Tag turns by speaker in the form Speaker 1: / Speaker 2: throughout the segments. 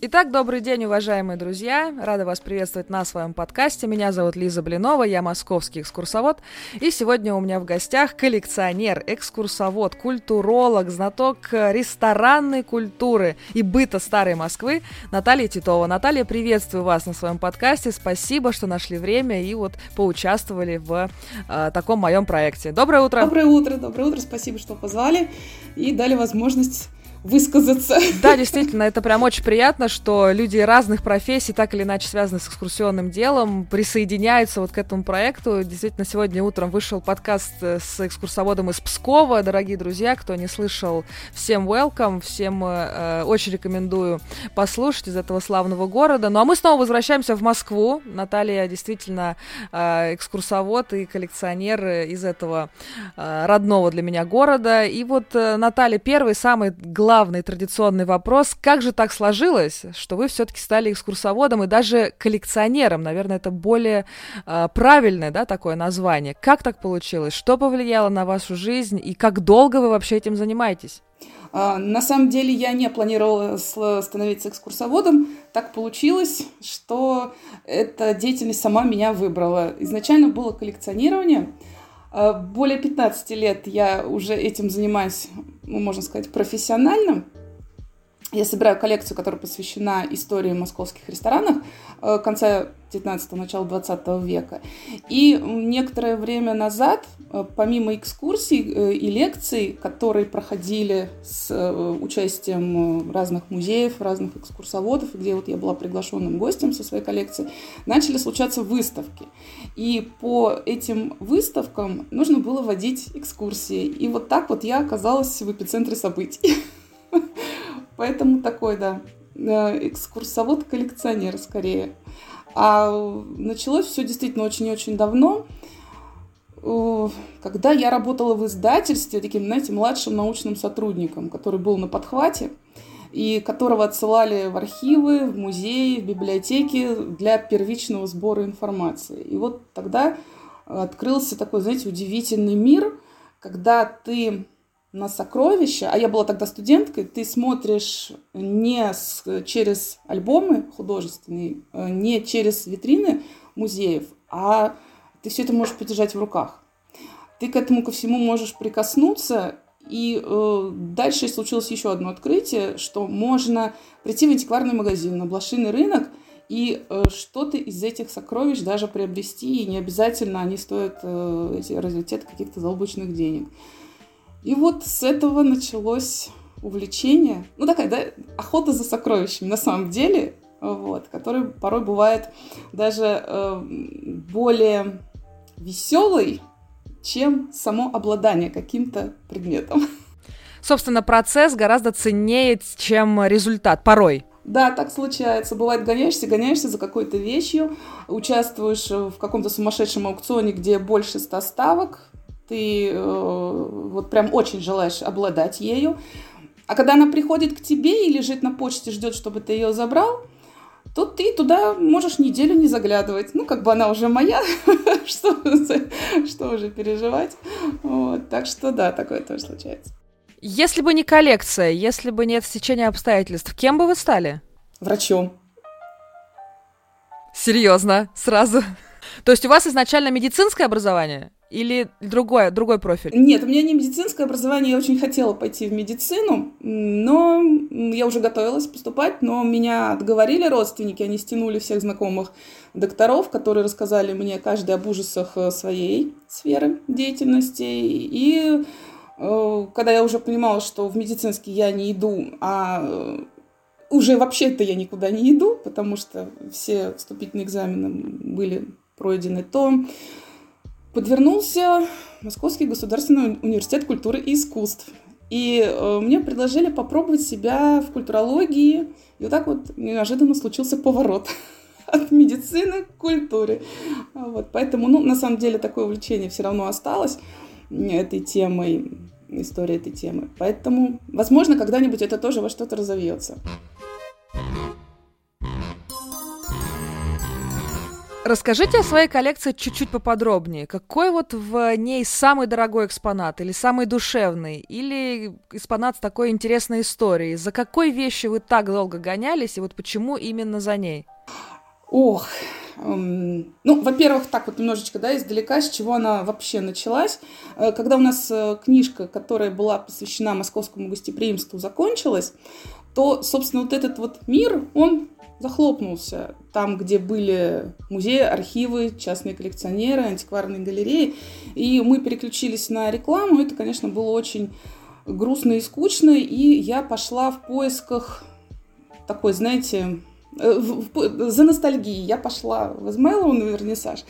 Speaker 1: Итак, добрый день, уважаемые друзья. Рада вас приветствовать на своем подкасте. Меня зовут Лиза Блинова, я московский экскурсовод. И сегодня у меня в гостях коллекционер, экскурсовод, культуролог, знаток ресторанной культуры и быта старой Москвы Наталья Титова. Наталья, приветствую вас на своем подкасте. Спасибо, что нашли время и вот поучаствовали в э, таком моем проекте. Доброе утро.
Speaker 2: Доброе утро, доброе утро. Спасибо, что позвали и дали возможность высказаться.
Speaker 1: Да, действительно, это прям очень приятно, что люди разных профессий, так или иначе связанных с экскурсионным делом, присоединяются вот к этому проекту. Действительно, сегодня утром вышел подкаст э, с экскурсоводом из Пскова. Дорогие друзья, кто не слышал, всем welcome, всем э, очень рекомендую послушать из этого славного города. Ну а мы снова возвращаемся в Москву. Наталья действительно э, экскурсовод и коллекционер из этого э, родного для меня города. И вот, э, Наталья, первый, самый главный главный традиционный вопрос. Как же так сложилось, что вы все-таки стали экскурсоводом и даже коллекционером? Наверное, это более э, правильное да, такое название. Как так получилось? Что повлияло на вашу жизнь и как долго вы вообще этим занимаетесь?
Speaker 2: А, на самом деле я не планировала становиться экскурсоводом. Так получилось, что эта деятельность сама меня выбрала. Изначально было коллекционирование – более 15 лет я уже этим занимаюсь, ну, можно сказать, профессионально. Я собираю коллекцию, которая посвящена истории московских ресторанов э, конца 19-го, начала 20 века. И некоторое время назад, помимо экскурсий и лекций, которые проходили с участием разных музеев, разных экскурсоводов, где вот я была приглашенным гостем со своей коллекцией, начали случаться выставки. И по этим выставкам нужно было водить экскурсии. И вот так вот я оказалась в эпицентре событий. Поэтому такой, да, э, экскурсовод-коллекционер скорее. А началось все действительно очень-очень давно, э, когда я работала в издательстве таким, знаете, младшим научным сотрудником, который был на подхвате, и которого отсылали в архивы, в музеи, в библиотеки для первичного сбора информации. И вот тогда открылся такой, знаете, удивительный мир, когда ты на сокровища, а я была тогда студенткой, ты смотришь не с, через альбомы художественные, э, не через витрины музеев, а ты все это можешь подержать в руках. Ты к этому ко всему можешь прикоснуться, и э, дальше случилось еще одно открытие, что можно прийти в антикварный магазин, на блошиный рынок, и э, что-то из этих сокровищ даже приобрести, и не обязательно они стоят э, эти разлетят каких-то заоблачных денег. И вот с этого началось увлечение, ну такая, да, охота за сокровищами на самом деле, вот, который порой бывает даже э, более веселый, чем само обладание каким-то предметом.
Speaker 1: Собственно, процесс гораздо ценнее, чем результат, порой.
Speaker 2: Да, так случается. Бывает, гоняешься, гоняешься за какой-то вещью, участвуешь в каком-то сумасшедшем аукционе, где больше ста ставок, ты э, вот прям очень желаешь обладать ею. А когда она приходит к тебе и лежит на почте, ждет, чтобы ты ее забрал, то ты туда можешь неделю не заглядывать. Ну, как бы она уже моя, что, что уже переживать. Вот. Так что да, такое тоже случается.
Speaker 1: Если бы не коллекция, если бы нет стечения обстоятельств, кем бы вы стали?
Speaker 2: Врачом.
Speaker 1: Серьезно, сразу. То есть у вас изначально медицинское образование? Или другое, другой профиль?
Speaker 2: Нет, у меня не медицинское образование, я очень хотела пойти в медицину, но я уже готовилась поступать, но меня отговорили родственники, они стянули всех знакомых докторов, которые рассказали мне каждый об ужасах э, своей сферы деятельности. И э, когда я уже понимала, что в медицинский я не иду, а э, уже вообще-то я никуда не иду, потому что все вступительные экзамены были пройдены, то подвернулся Московский государственный университет культуры и искусств. И э, мне предложили попробовать себя в культурологии. И вот так вот неожиданно случился поворот от медицины к культуре. Вот, поэтому, ну, на самом деле, такое увлечение все равно осталось этой темой, историей этой темы. Поэтому, возможно, когда-нибудь это тоже во что-то разовьется.
Speaker 1: Расскажите о своей коллекции чуть-чуть поподробнее. Какой вот в ней самый дорогой экспонат, или самый душевный, или экспонат с такой интересной историей? За какой вещью вы так долго гонялись, и вот почему именно за ней?
Speaker 2: Ох, эм, ну, во-первых, так вот немножечко, да, издалека, с чего она вообще началась. Э, когда у нас э, книжка, которая была посвящена московскому гостеприимству, закончилась, то, собственно, вот этот вот мир, он захлопнулся. Там, где были музеи, архивы, частные коллекционеры, антикварные галереи. И мы переключились на рекламу. Это, конечно, было очень грустно и скучно. И я пошла в поисках такой, знаете, э, за ностальгией. Я пошла в Измайлово на вернисаж.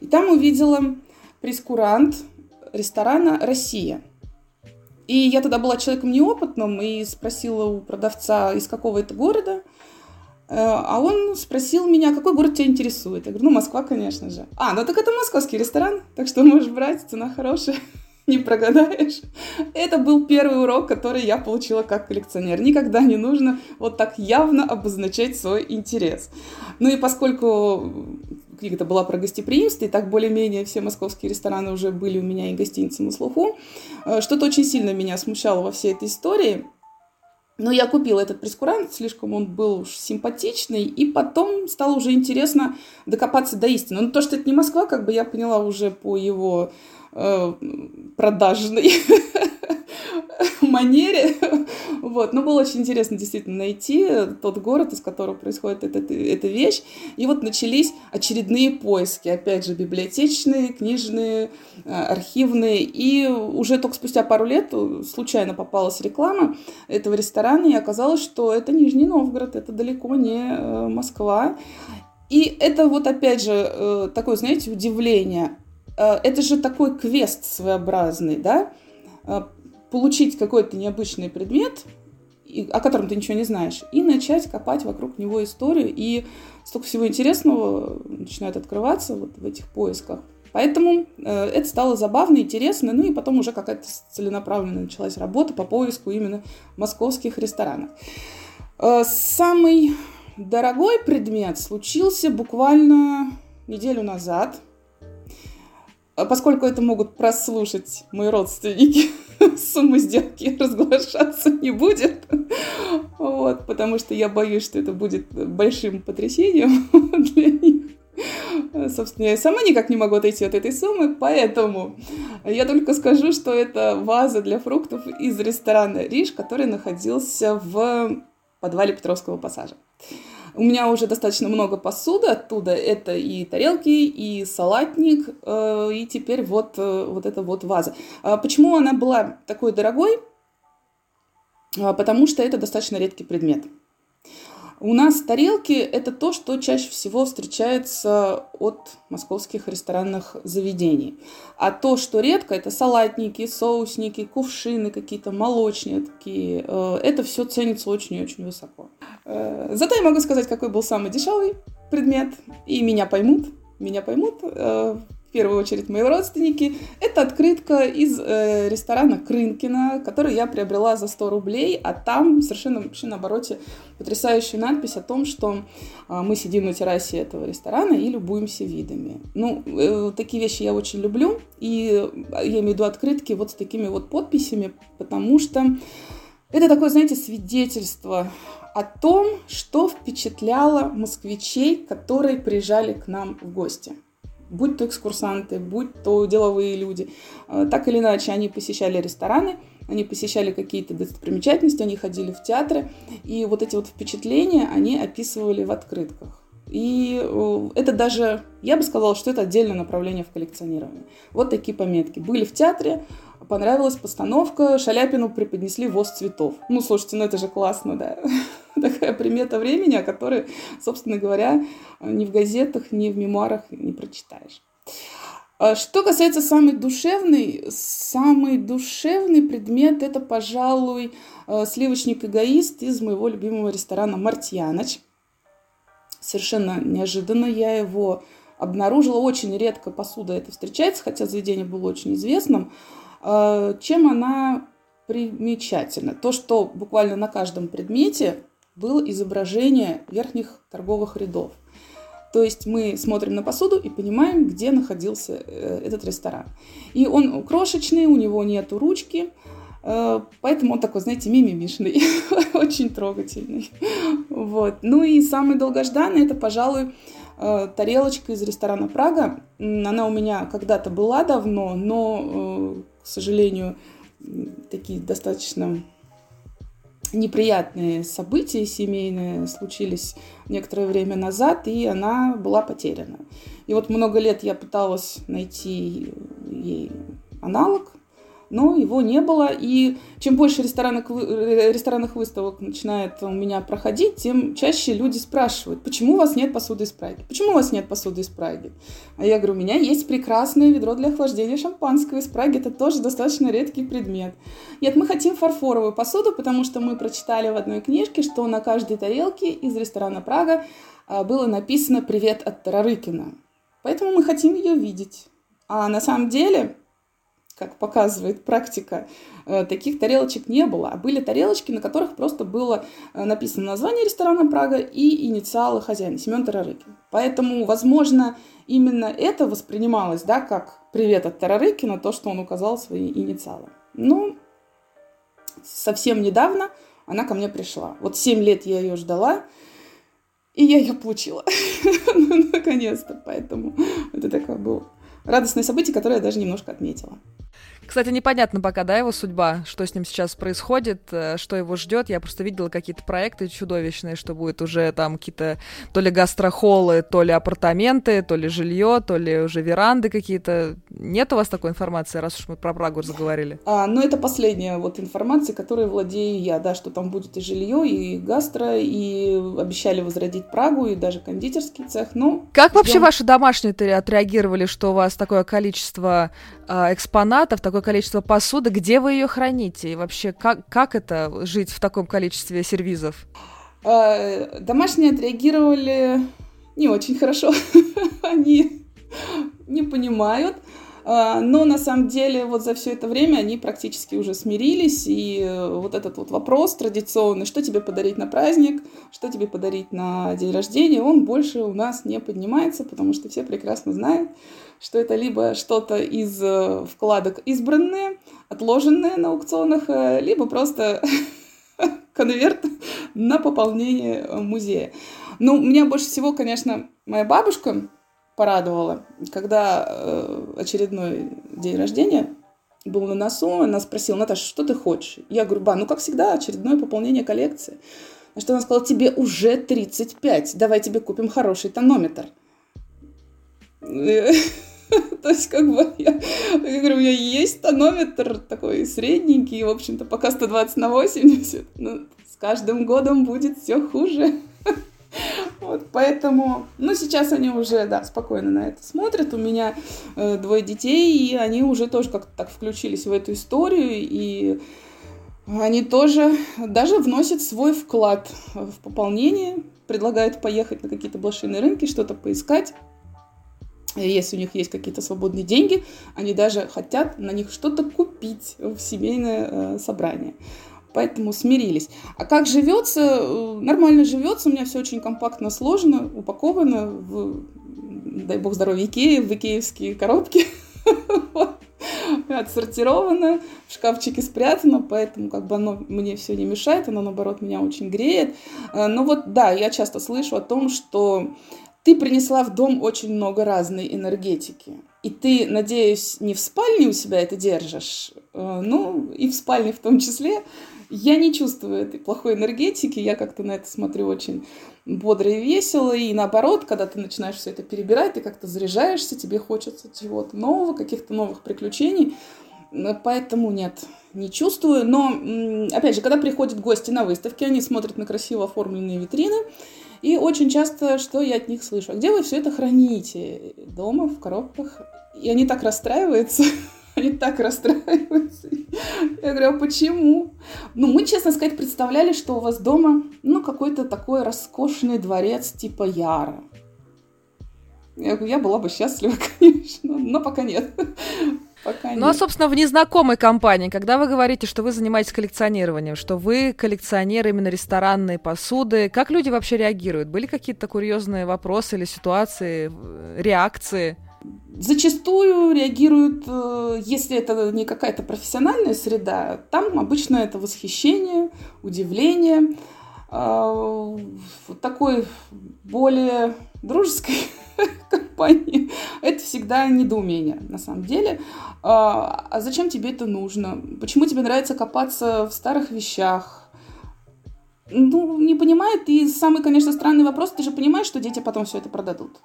Speaker 2: И там увидела прескурант ресторана «Россия». И я тогда была человеком неопытным и спросила у продавца, из какого это города. Э, а он спросил меня, какой город тебя интересует. Я говорю, ну, Москва, конечно же. А, ну так это московский ресторан, так что можешь брать, цена хорошая, не прогадаешь. Это был первый урок, который я получила как коллекционер. Никогда не нужно вот так явно обозначать свой интерес. Ну и поскольку книга-то была про гостеприимство, и так более-менее все московские рестораны уже были у меня и гостиницы на слуху, э, что-то очень сильно меня смущало во всей этой истории – но я купила этот прескурант, слишком он был уж симпатичный, и потом стало уже интересно докопаться до истины. Но то, что это не Москва, как бы я поняла уже по его э, продажной манере. Вот. Но было очень интересно действительно найти тот город, из которого происходит эта, эта вещь. И вот начались очередные поиски. Опять же, библиотечные, книжные, э, архивные. И уже только спустя пару лет случайно попалась реклама этого ресторана, и оказалось, что это Нижний Новгород, это далеко не э, Москва. И это вот опять же э, такое, знаете, удивление. Это же такой квест своеобразный, да? Получить какой-то необычный предмет, о котором ты ничего не знаешь, и начать копать вокруг него историю. И столько всего интересного начинает открываться вот в этих поисках. Поэтому э, это стало забавно, интересно, ну и потом уже какая-то целенаправленная началась работа по поиску именно московских ресторанов. Э, самый дорогой предмет случился буквально неделю назад, поскольку это могут прослушать мои родственники, сумма сделки разглашаться не будет. Вот, потому что я боюсь, что это будет большим потрясением для них. Собственно, я сама никак не могу отойти от этой суммы, поэтому я только скажу, что это ваза для фруктов из ресторана «Риш», который находился в подвале Петровского пассажа. У меня уже достаточно много посуды оттуда. Это и тарелки, и салатник, э, и теперь вот, э, вот эта вот ваза. А почему она была такой дорогой? А, потому что это достаточно редкий предмет. У нас тарелки – это то, что чаще всего встречается от московских ресторанных заведений. А то, что редко, это салатники, соусники, кувшины какие-то, молочные такие. Э, это все ценится очень и очень высоко. Э, зато я могу сказать, какой был самый дешевый предмет, и меня поймут. Меня поймут э, в первую очередь мои родственники. Это открытка из э, ресторана Крынкина, которую я приобрела за 100 рублей, а там совершенно вообще на обороте потрясающая надпись о том, что э, мы сидим на террасе этого ресторана и любуемся видами. Ну, э, такие вещи я очень люблю, и я имею в виду открытки вот с такими вот подписями, потому что это такое, знаете, свидетельство о том, что впечатляло москвичей, которые приезжали к нам в гости будь то экскурсанты, будь то деловые люди. А, так или иначе, они посещали рестораны, они посещали какие-то достопримечательности, они ходили в театры, и вот эти вот впечатления они описывали в открытках. И э, это даже, я бы сказала, что это отдельное направление в коллекционировании. Вот такие пометки. Были в театре, понравилась постановка, Шаляпину преподнесли воз цветов. Ну, слушайте, ну это же классно, да. Такая примета времени, о которой, собственно говоря, ни в газетах, ни в мемуарах не прочитаешь. А что касается самой душевной, самый душевный предмет это, пожалуй, э, сливочник-эгоист из моего любимого ресторана «Мартьяныч». Совершенно неожиданно я его обнаружила. Очень редко посуда это встречается, хотя заведение было очень известным. А, чем она примечательна? То, что буквально на каждом предмете было изображение верхних торговых рядов. То есть мы смотрим на посуду и понимаем, где находился э, этот ресторан. И он крошечный, у него нету ручки, э, поэтому он такой, знаете, мимимишный, очень трогательный. Вот. Ну и самый долгожданный это, пожалуй, э, тарелочка из ресторана Прага. Она у меня когда-то была давно, но, к сожалению, такие достаточно неприятные события семейные случились некоторое время назад, и она была потеряна. И вот много лет я пыталась найти ей аналог, но его не было. И чем больше ресторанных, ресторанных выставок начинает у меня проходить, тем чаще люди спрашивают, почему у вас нет посуды из Праги? Почему у вас нет посуды из Праги? А я говорю, у меня есть прекрасное ведро для охлаждения шампанского из Праги, это тоже достаточно редкий предмет. Нет, мы хотим фарфоровую посуду, потому что мы прочитали в одной книжке, что на каждой тарелке из ресторана Прага а, было написано «Привет от Тарарыкина». Поэтому мы хотим ее видеть. А на самом деле как показывает практика, э, таких тарелочек не было, а были тарелочки, на которых просто было э, написано название ресторана Прага и инициалы хозяина, Семен Тарарыкин. Поэтому, возможно, именно это воспринималось, да, как привет от Тарарыкина, то, что он указал свои инициалы. Ну, совсем недавно она ко мне пришла. Вот 7 лет я ее ждала, и я ее получила. Ну, наконец-то. Поэтому это такое было радостное событие, которое я даже немножко отметила.
Speaker 1: Кстати, непонятно пока, да, его судьба, что с ним сейчас происходит, э, что его ждет. Я просто видела какие-то проекты чудовищные, что будет уже там какие-то то ли гастрохолы, то ли апартаменты, то ли жилье, то ли уже веранды какие-то. Нет у вас такой информации, раз уж мы про Прагу заговорили?
Speaker 2: А, ну, это последняя вот информация, которой владею я, да, что там будет и жилье, и гастро, и обещали возродить Прагу, и даже кондитерский цех. Ну,
Speaker 1: как ждем. вообще ваши домашние отреагировали, что у вас такое количество э, экспонатов, такое количество посуды, где вы ее храните? И вообще, как, как это жить в таком количестве сервизов?
Speaker 2: А, домашние отреагировали не очень хорошо. Они не понимают. А, но на самом деле вот за все это время они практически уже смирились, и вот этот вот вопрос традиционный, что тебе подарить на праздник, что тебе подарить на день рождения, он больше у нас не поднимается, потому что все прекрасно знают, что это либо что-то из э, вкладок избранные, отложенные на аукционах, э, либо просто конверт на пополнение музея. Ну, меня больше всего, конечно, моя бабушка порадовала, когда э, очередной день рождения был на носу, она спросила, Наташа, что ты хочешь? Я говорю, ба, ну, как всегда, очередное пополнение коллекции. На что она сказала, тебе уже 35, давай тебе купим хороший тонометр. То есть, как бы, я, я говорю, у меня есть тонометр такой средненький, в общем-то, пока 120 на 80, но с каждым годом будет все хуже. Вот, поэтому, ну, сейчас они уже, да, спокойно на это смотрят. У меня э, двое детей, и они уже тоже как-то так включились в эту историю, и они тоже даже вносят свой вклад в пополнение, предлагают поехать на какие-то блошиные рынки, что-то поискать. Если у них есть какие-то свободные деньги, они даже хотят на них что-то купить в семейное э, собрание поэтому смирились. А как живется? Э, нормально живется, у меня все очень компактно сложено, упаковано в, дай бог здоровья, Икеи, в икеевские коробки. Отсортировано, в шкафчике спрятано, поэтому как бы оно мне все не мешает, оно наоборот меня очень греет. Э, но вот да, я часто слышу о том, что ты принесла в дом очень много разной энергетики. И ты, надеюсь, не в спальне у себя это держишь, э, ну и в спальне в том числе, я не чувствую этой плохой энергетики, я как-то на это смотрю очень бодро и весело, и наоборот, когда ты начинаешь все это перебирать, ты как-то заряжаешься, тебе хочется чего-то нового, каких-то новых приключений, поэтому нет, не чувствую, но, опять же, когда приходят гости на выставки, они смотрят на красиво оформленные витрины, и очень часто, что я от них слышу, а где вы все это храните? Дома, в коробках? И они так расстраиваются, Они так расстраиваются. Я говорю, а почему? Ну, мы, честно сказать, представляли, что у вас дома, ну, какой-то такой роскошный дворец типа Яра. Я говорю, я была бы счастлива, конечно, но пока нет.
Speaker 1: Пока ну, а, нет. а, собственно, в незнакомой компании, когда вы говорите, что вы занимаетесь коллекционированием, что вы коллекционер именно ресторанной посуды, как люди вообще реагируют? Были какие-то курьезные вопросы или ситуации, реакции?
Speaker 2: Зачастую реагируют, э, если это не какая-то профессиональная среда, там обычно это восхищение, удивление. А, такой более дружеской компании это всегда недоумение, на самом деле. А, а зачем тебе это нужно? Почему тебе нравится копаться в старых вещах? Ну, не понимает. И самый, конечно, странный вопрос, ты же понимаешь, что дети потом все это продадут.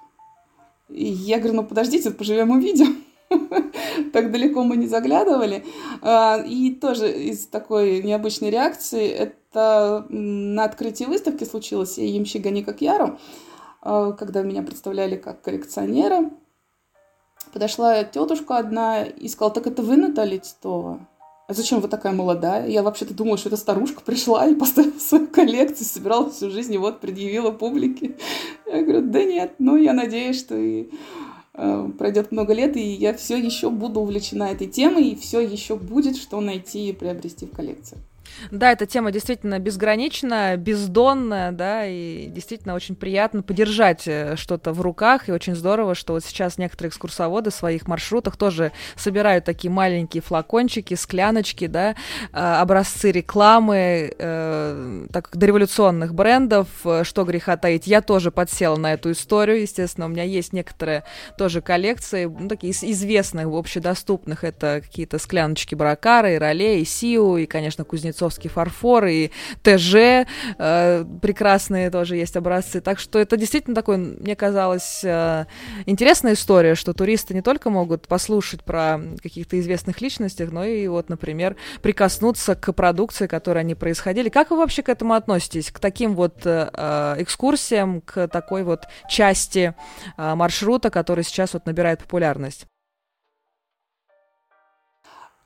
Speaker 2: И я говорю, ну подождите, поживем увидим. так далеко мы не заглядывали. А, и тоже из такой необычной реакции, это на открытии выставки случилось, я ямщик гони как Яру, когда меня представляли как коллекционера. Подошла тетушка одна и сказала, так это вы, Наталья Титова? а зачем вы такая молодая? Я вообще-то думала, что эта старушка пришла и поставила свою коллекцию, собирала всю жизнь и вот предъявила публике. Я говорю, да нет, ну я надеюсь, что и э, пройдет много лет, и я все еще буду увлечена этой темой, и все еще будет, что найти и приобрести в коллекции.
Speaker 1: Да, эта тема действительно безграничная, бездонная, да, и действительно очень приятно подержать э, что-то в руках, и очень здорово, что вот сейчас некоторые экскурсоводы в своих маршрутах тоже собирают такие маленькие флакончики, скляночки, да, а, образцы рекламы, э, так дореволюционных брендов, э, что греха таить. Я тоже подсела на эту историю, естественно, у меня есть некоторые тоже коллекции, ну, такие известных, общедоступных, это какие-то скляночки Бракара, и Роле, и Сиу, и, конечно, Кузнецов отцовский фарфор и ТЖ э, прекрасные тоже есть образцы. Так что это действительно такой, мне казалось, э, интересная история, что туристы не только могут послушать про каких-то известных личностях, но и вот, например, прикоснуться к продукции, которой они происходили. Как вы вообще к этому относитесь? К таким вот э, э экскурсиям, к такой вот части э, маршрута, который сейчас вот набирает популярность?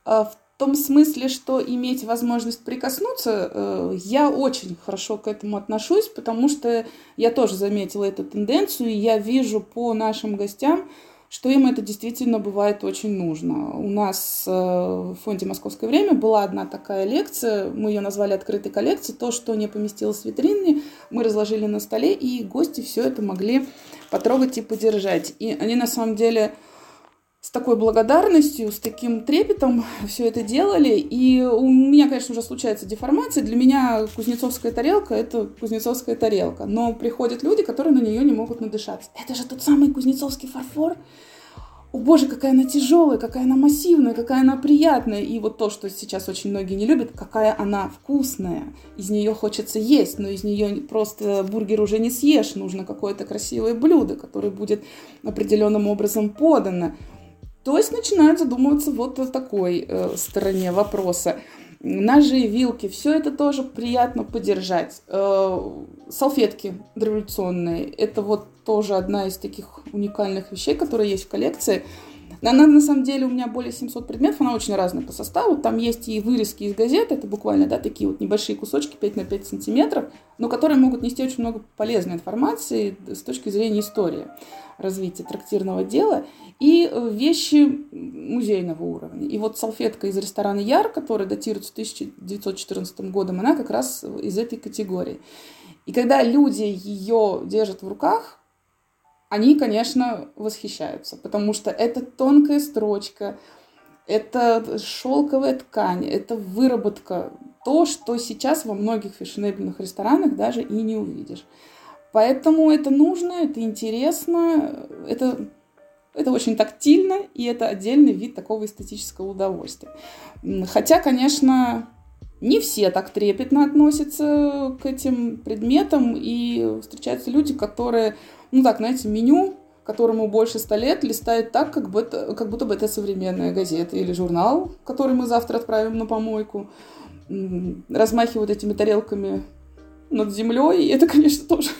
Speaker 2: А в том смысле, что иметь возможность прикоснуться, э, я очень хорошо к этому отношусь, потому что я тоже заметила эту тенденцию, и я вижу по нашим гостям, что им это действительно бывает очень нужно. У нас э, в фонде «Московское время» была одна такая лекция, мы ее назвали «Открытой коллекцией». То, что не поместилось в витрине, мы разложили на столе, и гости все это могли потрогать и подержать. И они на самом деле с такой благодарностью, с таким трепетом все это делали. И у меня, конечно, уже случается деформация. Для меня кузнецовская тарелка – это кузнецовская тарелка. Но приходят люди, которые на нее не могут надышаться. Это же тот самый кузнецовский фарфор. О боже, какая она тяжелая, какая она массивная, какая она приятная. И вот то, что сейчас очень многие не любят, какая она вкусная. Из нее хочется есть, но из нее просто бургер уже не съешь. Нужно какое-то красивое блюдо, которое будет определенным образом подано. То есть начинают задумываться вот о такой э, стороне вопроса. Ножи, вилки, все это тоже приятно подержать. Э, салфетки революционные, это вот тоже одна из таких уникальных вещей, которые есть в коллекции. Она на самом деле у меня более 700 предметов, она очень разная по составу. Там есть и вырезки из газет, это буквально да, такие вот небольшие кусочки 5 на 5 сантиметров, но которые могут нести очень много полезной информации с точки зрения истории развития трактирного дела и э, вещи музейного уровня. И вот салфетка из ресторана Яр, которая датируется 1914 годом, она как раз из этой категории. И когда люди ее держат в руках, они, конечно, восхищаются, потому что это тонкая строчка, это шелковая ткань, это выработка, то, что сейчас во многих фешенебельных ресторанах даже и не увидишь. Поэтому это нужно, это интересно, это, это очень тактильно, и это отдельный вид такого эстетического удовольствия. Хотя, конечно, не все так трепетно относятся к этим предметам, и встречаются люди, которые ну так, знаете, меню, которому больше ста лет, листает так, как, бы это, как будто бы это современная газета или журнал, который мы завтра отправим на помойку, размахивают этими тарелками над землей, и это, конечно, тоже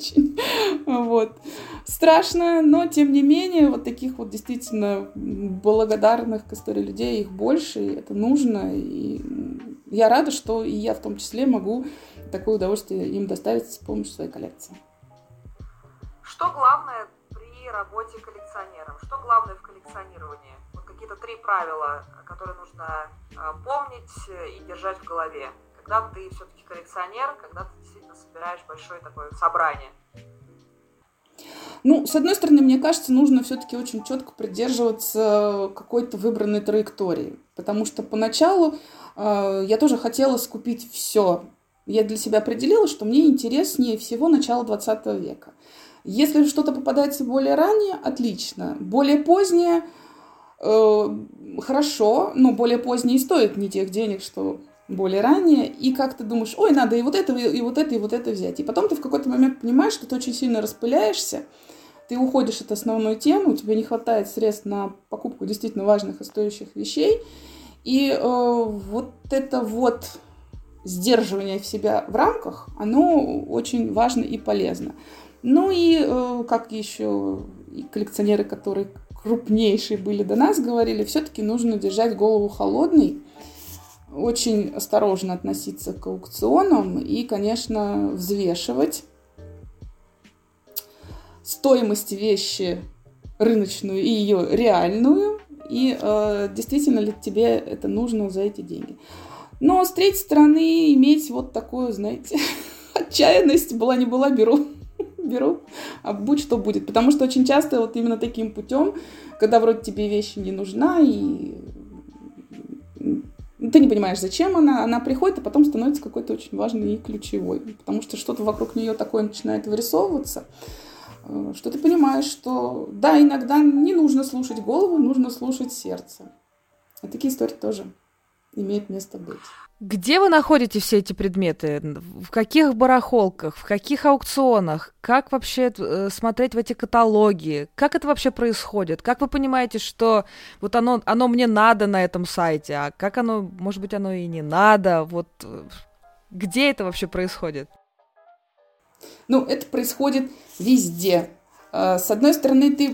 Speaker 2: очень вот. страшно, но тем не менее вот таких вот действительно благодарных к истории людей их больше, и это нужно, и я рада, что и я в том числе могу такое удовольствие им доставить с помощью своей коллекции.
Speaker 3: Что главное при работе коллекционером? Что главное в коллекционировании? Вот какие-то три правила, которые нужно а, помнить и держать в голове, когда ты все-таки коллекционер, когда ты действительно собираешь большое такое собрание?
Speaker 2: Ну, с одной стороны, мне кажется, нужно все-таки очень четко придерживаться какой-то выбранной траектории, потому что поначалу э, я тоже хотела скупить все. Я для себя определила, что мне интереснее всего начало 20 века. Если что-то попадается более ранее, отлично. Более позднее, э, хорошо, но более позднее стоит не тех денег, что более ранее, и как ты думаешь, ой, надо и вот это, и вот это, и вот это взять. И потом ты в какой-то момент понимаешь, что ты очень сильно распыляешься, ты уходишь от основной темы, у тебя не хватает средств на покупку действительно важных и стоящих вещей, и э, вот это вот сдерживание в себя в рамках, оно очень важно и полезно. Ну и э, как еще и коллекционеры, которые крупнейшие были до нас, говорили, все-таки нужно держать голову холодной, очень осторожно относиться к аукционам и, конечно, взвешивать стоимость вещи рыночную и ее реальную, и э, действительно ли тебе это нужно за эти деньги. Но с третьей стороны, иметь вот такую, знаете, отчаянность была не была, беру, беру, а будь что будет. Потому что очень часто вот именно таким путем, когда вроде тебе вещь не нужна, и ты не понимаешь, зачем она, она приходит, а потом становится какой-то очень важной и ключевой, потому что что-то вокруг нее такое начинает вырисовываться, э, что ты понимаешь, что да, иногда не нужно слушать голову, нужно слушать сердце. И такие истории тоже имеют место быть.
Speaker 1: Где вы находите все эти предметы? В каких барахолках? В каких аукционах? Как вообще э, смотреть в эти каталоги? Как это вообще происходит? Как вы понимаете, что вот оно, оно мне надо на этом сайте, а как оно, может быть, оно и не надо? Вот э, где это вообще происходит?
Speaker 2: Ну, это происходит везде. Э, с одной стороны, ты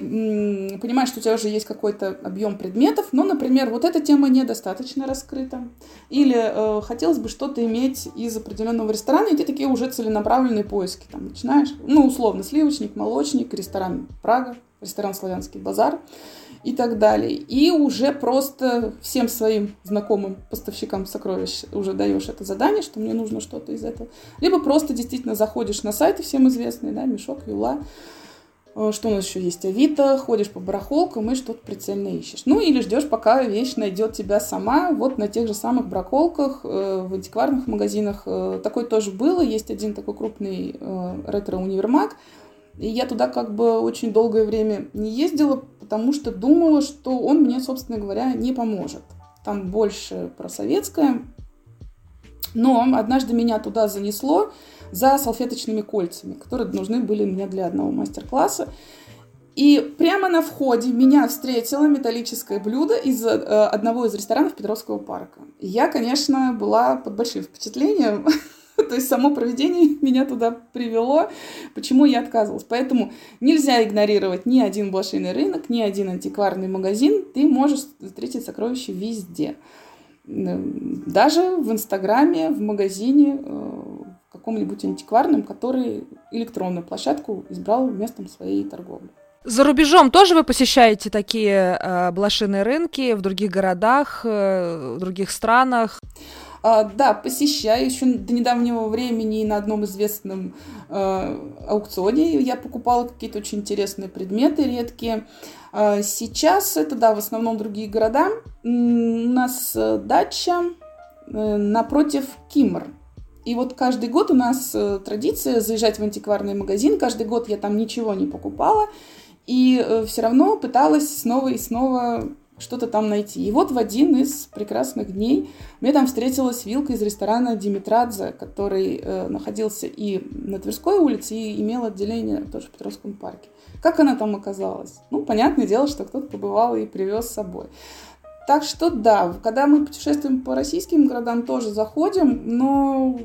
Speaker 2: понимаешь, что у тебя уже есть какой-то объем предметов, но, например, вот эта тема недостаточно раскрыта, или э, хотелось бы что-то иметь из определенного ресторана, и ты такие уже целенаправленные поиски там начинаешь, ну, условно, сливочник, молочник, ресторан Прага, ресторан Славянский базар и так далее. И уже просто всем своим знакомым поставщикам сокровищ уже даешь это задание, что мне нужно что-то из этого. Либо просто действительно заходишь на сайты всем известные, да, Мешок, Юла, что у нас еще есть? Авито, ходишь по барахолкам и что-то прицельно ищешь. Ну или ждешь, пока вещь найдет тебя сама. Вот на тех же самых барахолках, э, в антикварных магазинах э, такое тоже было. Есть один такой крупный ретро-универмаг. И я туда как бы очень долгое время не ездила, потому что думала, что он мне, собственно говоря, не поможет. Там больше про советское. Но однажды меня туда занесло, за салфеточными кольцами, которые нужны были мне для одного мастер-класса. И прямо на входе меня встретило металлическое блюдо из э, одного из ресторанов Петровского парка. я, конечно, была под большим впечатлением. То есть само проведение меня туда привело, почему я отказывалась. Поэтому нельзя игнорировать ни один блошиный рынок, ни один антикварный магазин. Ты можешь встретить сокровища везде. Даже в Инстаграме, в магазине, э, каком-нибудь антикварном, который электронную площадку избрал местом своей торговли.
Speaker 1: За рубежом тоже вы посещаете такие э, блошиные рынки в других городах, э, в других странах?
Speaker 2: А, да, посещаю. Еще до недавнего времени на одном известном э, аукционе я покупала какие-то очень интересные предметы, редкие. А сейчас это, да, в основном другие города. У нас э, дача э, напротив Кимр. И вот каждый год у нас э, традиция заезжать в антикварный магазин. Каждый год я там ничего не покупала. И э, все равно пыталась снова и снова что-то там найти. И вот в один из прекрасных дней мне там встретилась вилка из ресторана Димитрадзе, который э, находился и на Тверской улице, и имел отделение тоже в Петровском парке. Как она там оказалась? Ну, понятное дело, что кто-то побывал и привез с собой. Так что да, когда мы путешествуем по российским городам, тоже заходим, но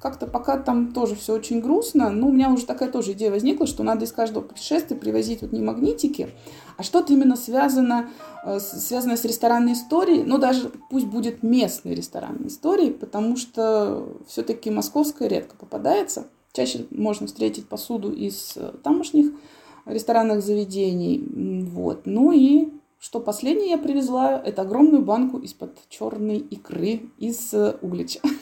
Speaker 2: как-то пока там тоже все очень грустно. Ну, у меня уже такая тоже идея возникла, что надо из каждого путешествия привозить вот не магнитики, а что-то именно связано, э, связано с ресторанной историей, но даже пусть будет местной ресторанной историей, потому что все-таки московская редко попадается. Чаще можно встретить посуду из э, тамошних ресторанных заведений. Вот. Ну и что последнее я привезла, это огромную банку из-под черной икры из э, Углича.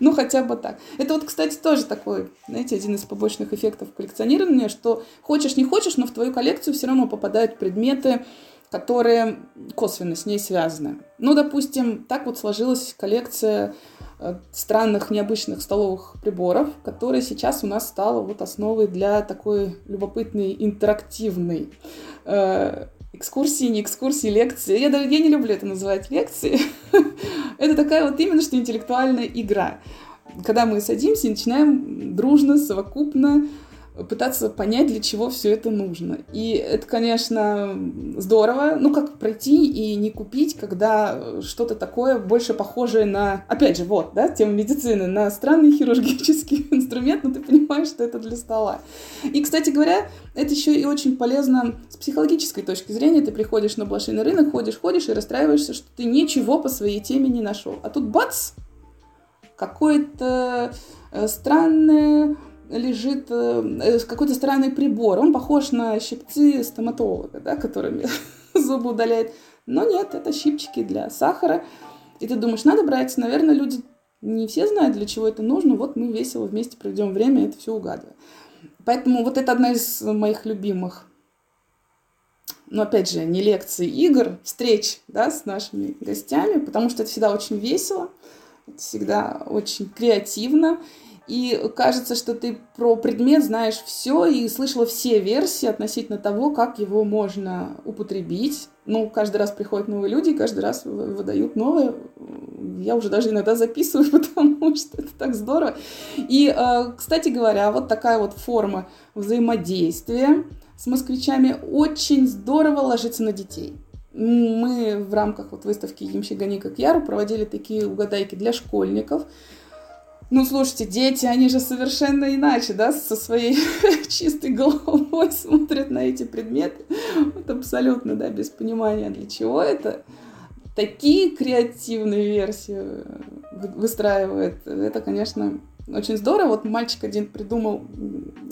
Speaker 2: Ну, хотя бы так. Это вот, кстати, тоже такой, знаете, один из побочных эффектов коллекционирования, что хочешь, не хочешь, но в твою коллекцию все равно попадают предметы, которые косвенно с ней связаны. Ну, допустим, так вот сложилась коллекция э, странных, необычных столовых приборов, которая сейчас у нас стала вот основой для такой любопытной, интерактивной э, экскурсии, не экскурсии, лекции. Я, я не люблю это называть лекции. это такая вот именно что интеллектуальная игра. Когда мы садимся и начинаем дружно, совокупно пытаться понять, для чего все это нужно. И это, конечно, здорово. Ну, как пройти и не купить, когда что-то такое больше похожее на, опять же, вот, да, тема медицины, на странный хирургический инструмент, но ты понимаешь, что это для стола. И, кстати говоря, это еще и очень полезно с психологической точки зрения. Ты приходишь на блошиный рынок, ходишь, ходишь и расстраиваешься, что ты ничего по своей теме не нашел. А тут бац! Какое-то э, странное лежит э, какой-то странный прибор. Он похож на щипцы стоматолога, да, которыми зубы удаляет. Но нет, это щипчики для сахара. И ты думаешь, надо брать. Наверное, люди не все знают, для чего это нужно. Вот мы весело вместе проведем время, это все угадываем. Поэтому вот это одна из моих любимых но опять же, не лекции, игр, встреч да, с нашими гостями, потому что это всегда очень весело, это всегда очень креативно, и кажется, что ты про предмет знаешь все и слышала все версии относительно того, как его можно употребить. Ну, каждый раз приходят новые люди, каждый раз выдают новые. Я уже даже иногда записываю, потому что это так здорово. И, э, кстати говоря, вот такая вот форма взаимодействия с москвичами очень здорово ложится на детей. Мы в рамках вот выставки «Ямщик гони как Яру» проводили такие угадайки для школьников – ну, слушайте, дети, они же совершенно иначе, да, со своей чистой головой смотрят на эти предметы. Вот абсолютно, да, без понимания, для чего это. Такие креативные версии выстраивает. Это, конечно, очень здорово. Вот мальчик один придумал,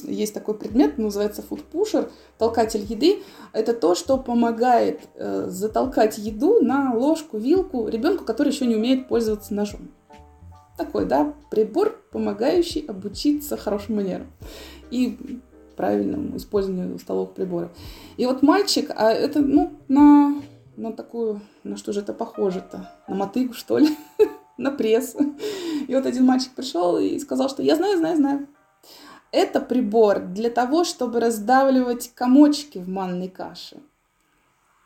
Speaker 2: есть такой предмет, называется фудпушер, толкатель еды. Это то, что помогает э, затолкать еду на ложку, вилку ребенку, который еще не умеет пользоваться ножом такой, да, прибор, помогающий обучиться хорошим манерам и правильному использованию столовых приборов. И вот мальчик, а это, ну, на, на такую, на что же это похоже-то? На мотыгу, что ли? на пресс. И вот один мальчик пришел и сказал, что я знаю, знаю, знаю. Это прибор для того, чтобы раздавливать комочки в манной каше.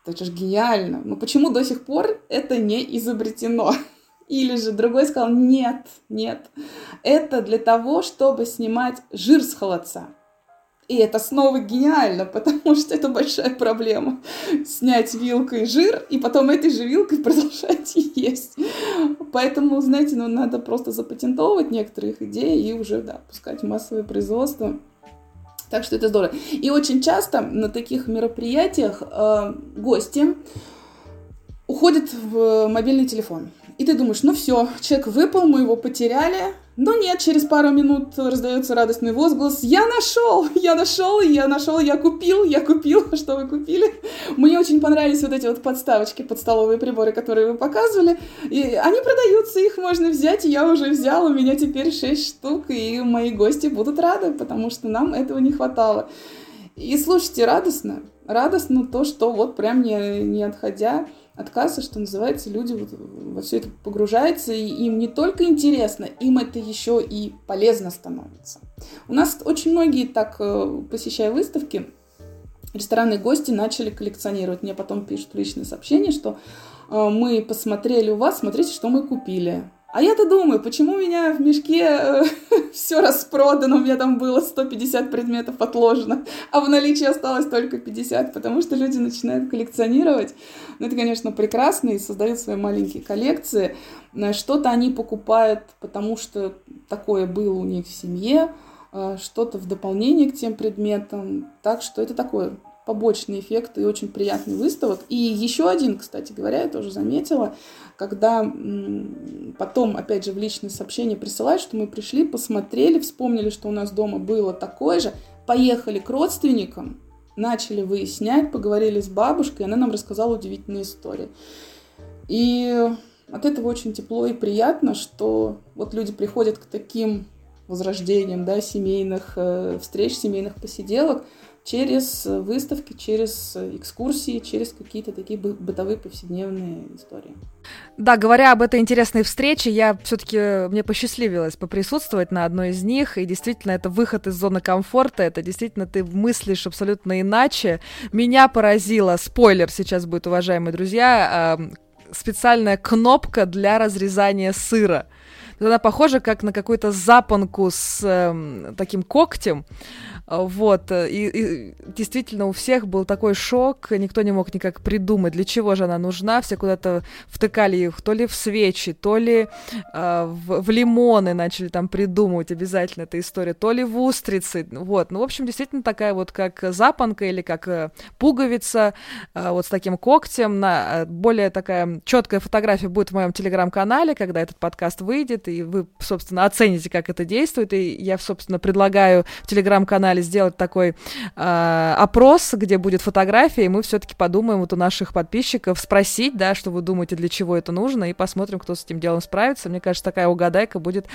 Speaker 2: Это же гениально. Но почему до сих пор это не изобретено? Или же другой сказал, нет, нет, это для того, чтобы снимать жир с холодца. И это снова гениально, потому что это большая проблема. Снять вилкой жир и потом этой же вилкой продолжать есть. Поэтому, знаете, ну, надо просто запатентовывать некоторые их идеи и уже, да, пускать в массовое производство. Так что это здорово. И очень часто на таких мероприятиях э, гости уходят в мобильный телефон. И ты думаешь, ну все, человек выпал, мы его потеряли. Но нет, через пару минут раздается радостный возглас. Я нашел, я нашел, я нашел, я купил, я купил. Что вы купили? Мне очень понравились вот эти вот подставочки под столовые приборы, которые вы показывали. И они продаются, их можно взять. Я уже взял, у меня теперь 6 штук, и мои гости будут рады, потому что нам этого не хватало. И слушайте, радостно. Радостно то, что вот прям не, не отходя от что называется, люди вот во все это погружаются, и им не только интересно, им это еще и полезно становится. У нас очень многие так, э, посещая выставки, ресторанные гости начали коллекционировать. Мне потом пишут личные сообщения, что э, мы посмотрели у вас, смотрите, что мы купили. А я-то думаю, почему у меня в мешке э, все распродано, у меня там было 150 предметов отложено, а в наличии осталось только 50, потому что люди начинают коллекционировать. Ну, это, конечно, прекрасно и создают свои маленькие коллекции. Э, что-то они покупают, потому что такое было у них в семье, э, что-то в дополнение к тем предметам. Так что это такое побочный эффект и очень приятный выставок. И еще один, кстати говоря, я тоже заметила, когда потом, опять же, в личные сообщения присылают, что мы пришли, посмотрели, вспомнили, что у нас дома было такое же, поехали к родственникам, начали выяснять, поговорили с бабушкой, она нам рассказала удивительные истории. И от этого очень тепло и приятно, что вот люди приходят к таким возрождениям, да, семейных э, встреч, семейных посиделок через выставки, через экскурсии, через какие-то такие бытовые повседневные истории.
Speaker 1: Да, говоря об этой интересной встрече, я все-таки мне посчастливилось поприсутствовать на одной из них, и действительно это выход из зоны комфорта, это действительно ты мыслишь абсолютно иначе. Меня поразило, спойлер сейчас будет, уважаемые друзья, специальная кнопка для разрезания сыра. Она похожа как на какую-то запонку с э, таким когтем. Вот, э, и, и действительно у всех был такой шок, никто не мог никак придумать, для чего же она нужна, все куда-то втыкали их то ли в свечи, то ли э, в, в лимоны начали там придумывать обязательно эта история, то ли в устрицы, вот, ну, в общем, действительно такая вот как запонка или как э, пуговица, э, вот с таким когтем, на, э, более такая четкая фотография будет в моем телеграм-канале, когда этот подкаст выйдет, и вы, собственно, оцените, как это действует, и я, собственно, предлагаю в телеграм-канале сделать такой э, опрос, где будет фотография, и мы все-таки подумаем вот у наших подписчиков спросить, да, что вы думаете, для чего это нужно, и посмотрим, кто с этим делом справится. Мне кажется, такая угадайка будет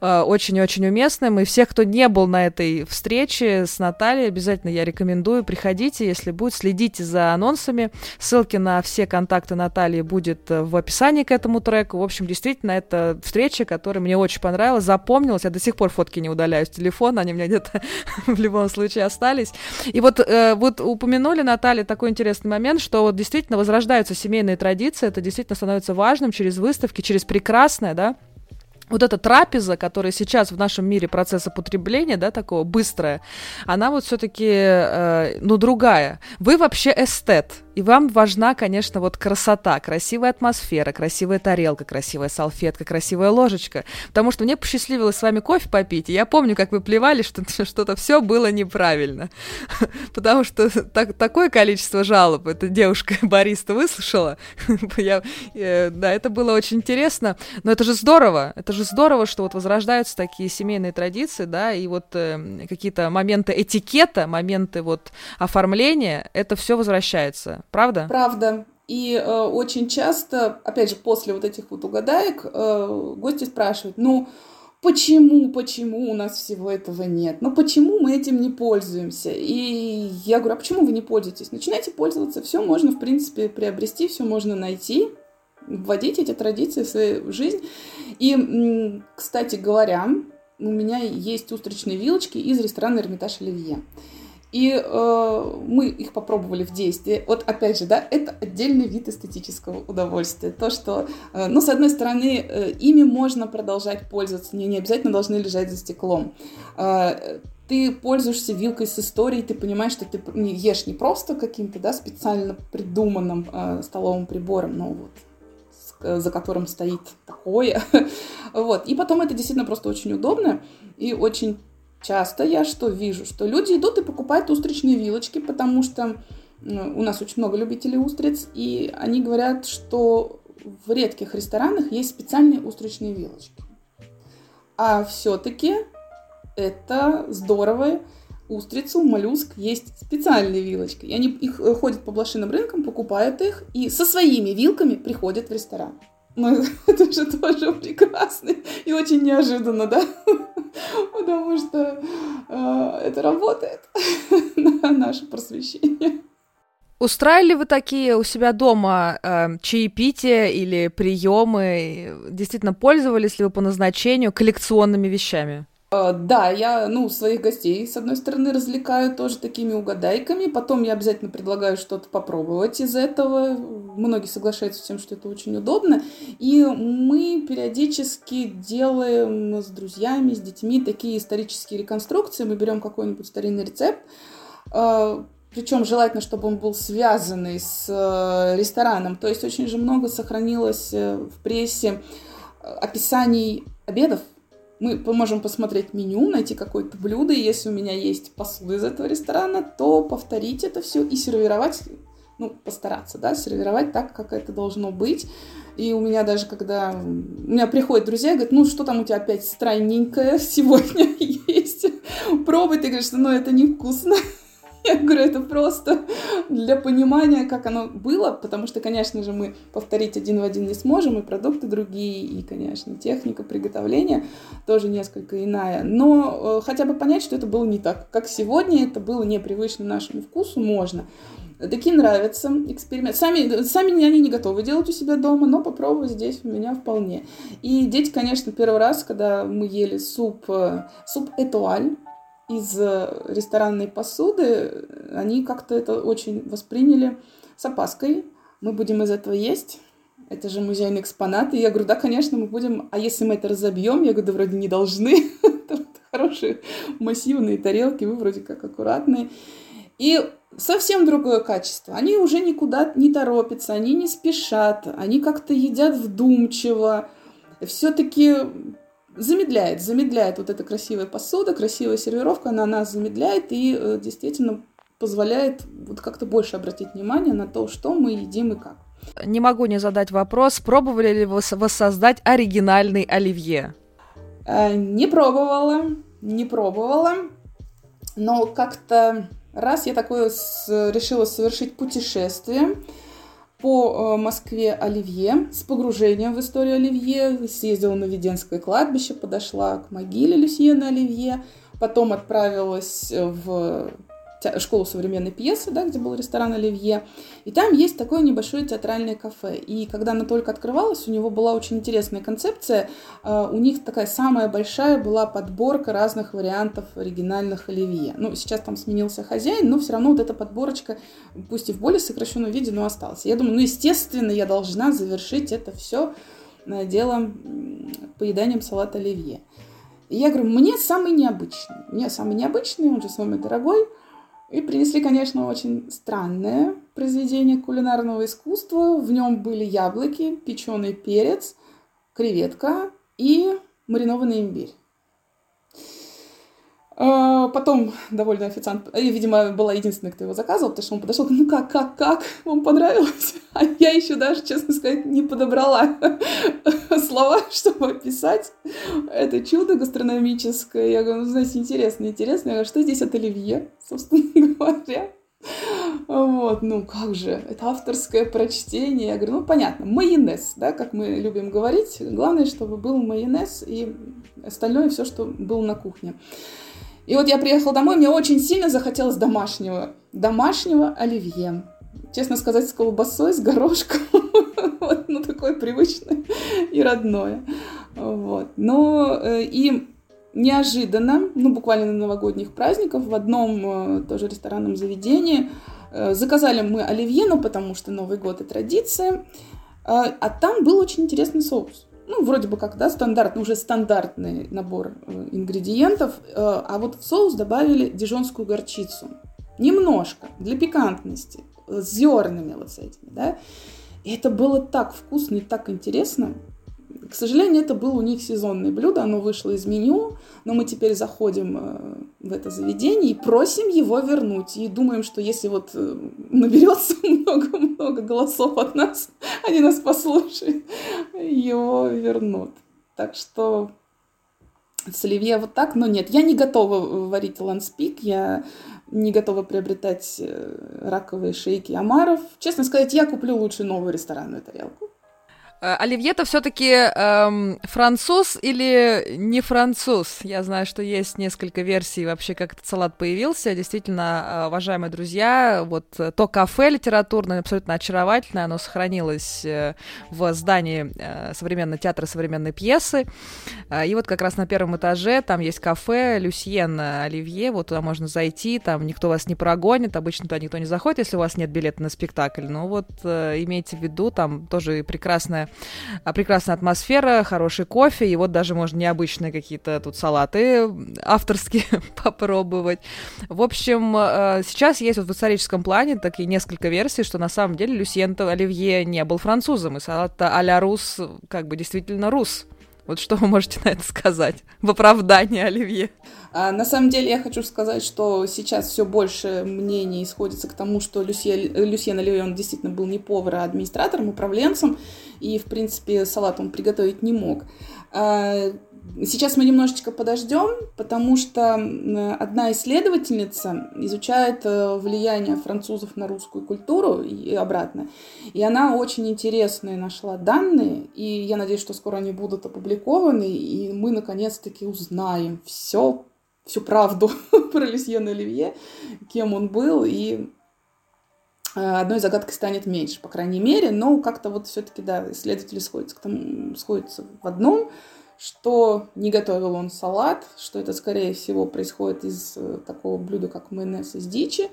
Speaker 1: э, очень-очень уместным. И всех, кто не был на этой встрече с Натальей, обязательно я рекомендую, приходите, если будет, следите за анонсами. Ссылки на все контакты Натальи будет э, в описании к этому треку. В общем, действительно, это встреча, которая мне очень понравилась, запомнилась. Я до сих пор фотки не удаляю с телефона, они у меня где-то в любом случае остались. И вот, э, вот упомянули, Наталья, такой интересный момент, что вот действительно возрождаются семейные традиции, это действительно становится важным через выставки, через прекрасное, да, вот эта трапеза, которая сейчас в нашем мире процесса потребления, да, такого быстрая, она вот все-таки, э, ну, другая. Вы вообще эстет, и вам важна, конечно, вот красота, красивая атмосфера, красивая тарелка, красивая салфетка, красивая ложечка. Потому что мне посчастливилось с вами кофе попить, и я помню, как вы плевали, что что-то все было неправильно. Потому что так, такое количество жалоб эта девушка бариста выслушала. я, э, да, это было очень интересно. Но это же здорово, это же здорово, что вот возрождаются такие семейные традиции, да, и вот э, какие-то моменты этикета, моменты вот оформления, это все возвращается правда?
Speaker 2: Правда. И э, очень часто, опять же, после вот этих вот угадаек, э, гости спрашивают, ну, почему, почему у нас всего этого нет? Ну, почему мы этим не пользуемся? И я говорю, а почему вы не пользуетесь? Начинайте пользоваться, все можно, в принципе, приобрести, все можно найти, вводить эти традиции в свою жизнь. И, кстати говоря, у меня есть устричные вилочки из ресторана «Эрмитаж Оливье». И э, мы их попробовали в действии. Вот опять же, да, это отдельный вид эстетического удовольствия. То, что, э, ну, с одной стороны, э, ими можно продолжать пользоваться, не, не обязательно должны лежать за стеклом. Э, ты пользуешься вилкой с историей, ты понимаешь, что ты не ешь не просто каким-то, да, специально придуманным э, столовым прибором, но вот э, за которым стоит такое. вот. И потом это действительно просто очень удобно и очень часто я что вижу? Что люди идут и покупают устричные вилочки, потому что у нас очень много любителей устриц, и они говорят, что в редких ресторанах есть специальные устричные вилочки. А все-таки это здорово. Устрицу, моллюск есть специальные вилочки. И они их э, ходят по блошиным рынкам, покупают их и со своими вилками приходят в ресторан. Ну, это же тоже прекрасно и очень неожиданно, да? Потому что э, это работает на наше просвещение.
Speaker 1: Устраивали вы такие у себя дома э, чаепития или приемы? Действительно, пользовались ли вы по назначению коллекционными вещами?
Speaker 2: А, да, я, ну, своих гостей, с одной стороны, развлекаю тоже такими угадайками, потом я обязательно предлагаю что-то попробовать из этого. Многие соглашаются с тем, что это очень удобно. И мы периодически делаем с друзьями, с детьми такие исторические реконструкции. Мы берем какой-нибудь старинный рецепт, а, причем желательно, чтобы он был связанный с э, рестораном. То есть очень же много сохранилось э, в прессе э, описаний обедов, мы можем посмотреть меню, найти какое-то блюдо, и если у меня есть посуда из этого ресторана, то повторить это все и сервировать, ну, постараться, да, сервировать так, как это должно быть. И у меня даже, когда у меня приходят друзья и говорят, ну, что там у тебя опять странненькое сегодня есть? Пробуй, ты говоришь, ну, это невкусно. Я говорю, это просто для понимания, как оно было, потому что, конечно же, мы повторить один в один не сможем, и продукты другие, и, конечно, техника приготовления тоже несколько иная. Но э, хотя бы понять, что это было не так, как сегодня, это было непривычно нашему вкусу, можно. Такие нравятся эксперименты. Сами, сами они не готовы делать у себя дома, но попробовать здесь у меня вполне. И дети, конечно, первый раз, когда мы ели суп, э, суп этуаль, из э, ресторанной посуды, они как-то это очень восприняли с опаской. Мы будем из этого есть. Это же музейный экспонат. И я говорю, да, конечно, мы будем. А если мы это разобьем? Я говорю, да вроде не должны. Хорошие массивные тарелки, вы вроде как аккуратные. И совсем другое качество. Они уже никуда не торопятся, они не спешат, они как-то едят вдумчиво. Все-таки замедляет, замедляет вот эта красивая посуда, красивая сервировка, она нас замедляет и э, действительно позволяет вот как-то больше обратить внимание на то, что мы едим и как.
Speaker 1: Не могу не задать вопрос, пробовали ли вы воссоздать оригинальный оливье?
Speaker 2: Э, не пробовала, не пробовала, но как-то раз я такое с, решила совершить путешествие, по э, Москве Оливье с погружением в историю Оливье. Съездила на Веденское кладбище, подошла к могиле Люсьена Оливье, потом отправилась в школу современной пьесы, да, где был ресторан Оливье. И там есть такое небольшое театральное кафе. И когда она только открывалась, у него была очень интересная концепция. А, у них такая самая большая была подборка разных вариантов оригинальных Оливье. Ну, сейчас там сменился хозяин, но все равно вот эта подборочка, пусть и в более сокращенном виде, но осталась. Я думаю, ну, естественно, я должна завершить это все делом поеданием салата Оливье. И я говорю, мне самый необычный. Мне самый необычный, он же самый дорогой – и принесли, конечно, очень странное произведение кулинарного искусства. В нем были яблоки, печеный перец, креветка и маринованный имбирь. А, потом довольно официант, я, видимо, была единственная, кто его заказывал, потому что он подошел, ну как, как, как, вам понравилось? А я еще даже, честно сказать, не подобрала слова, чтобы описать это чудо гастрономическое. Я говорю, ну, знаете, интересно, интересно. Я говорю, что здесь от оливье, собственно говоря? Вот, ну как же, это авторское прочтение. Я говорю, ну понятно, майонез, да, как мы любим говорить. Главное, чтобы был майонез и остальное все, что было на кухне. И вот я приехала домой, мне очень сильно захотелось домашнего, домашнего оливье. Честно сказать, с колбасой, с горошком. вот, ну, такое привычное и родное. Вот. Но э, и неожиданно, ну, буквально на новогодних праздниках, в одном э, тоже ресторанном заведении э, заказали мы оливье, ну, потому что Новый год и традиция. А там был очень интересный соус ну, вроде бы как, да, стандартный, уже стандартный набор э, ингредиентов, э, а вот в соус добавили дижонскую горчицу. Немножко, для пикантности, с зернами вот с этими, да. И это было так вкусно и так интересно. К сожалению, это было у них сезонное блюдо, оно вышло из меню, но мы теперь заходим э, в это заведение и просим его вернуть. И думаем, что если вот э, наберется много-много голосов от нас, они нас послушают, его вернут. Так что с оливье вот так, но нет, я не готова варить ланспик, я не готова приобретать э, раковые шейки омаров. Честно сказать, я куплю лучше новую ресторанную тарелку.
Speaker 1: Э, Оливье-то все-таки эм, француз или не француз? Я знаю, что есть несколько версий вообще, как этот салат появился. Действительно, э, уважаемые друзья, вот то кафе литературное абсолютно очаровательное, оно сохранилось э, в здании современного театра современной пьесы. И вот как раз на первом этаже там есть кафе Люсьен Оливье, вот туда можно зайти, там никто вас не прогонит, обычно туда никто не заходит, если у вас нет билета на спектакль. Но вот имейте в виду, там тоже прекрасная прекрасная, прекрасная атмосфера, хороший кофе, и вот даже можно необычные какие-то тут салаты авторские попробовать. В общем, э, сейчас есть вот в историческом плане такие несколько версий, что на самом деле Люсьен Оливье не был французом, и салат а-ля рус как бы действительно рус. Вот что вы можете на это сказать в оправдании Оливье?
Speaker 2: А, на самом деле я хочу сказать, что сейчас все больше мнений исходится к тому, что Люсье, Люсьен Оливье, он действительно был не повар, а администратором, управленцем, и, в принципе, салат он приготовить не мог. А, Сейчас мы немножечко подождем, потому что одна исследовательница изучает э, влияние французов на русскую культуру и обратно. И она очень интересные нашла данные, и я надеюсь, что скоро они будут опубликованы, и мы наконец-таки узнаем все, всю правду про Люсьена Оливье, кем он был, и э, одной загадкой станет меньше, по крайней мере, но как-то вот все-таки, да, исследователи сходятся, к тому, сходятся в одном – что не готовил он салат, что это, скорее всего, происходит из э, такого блюда, как майонез из дичи.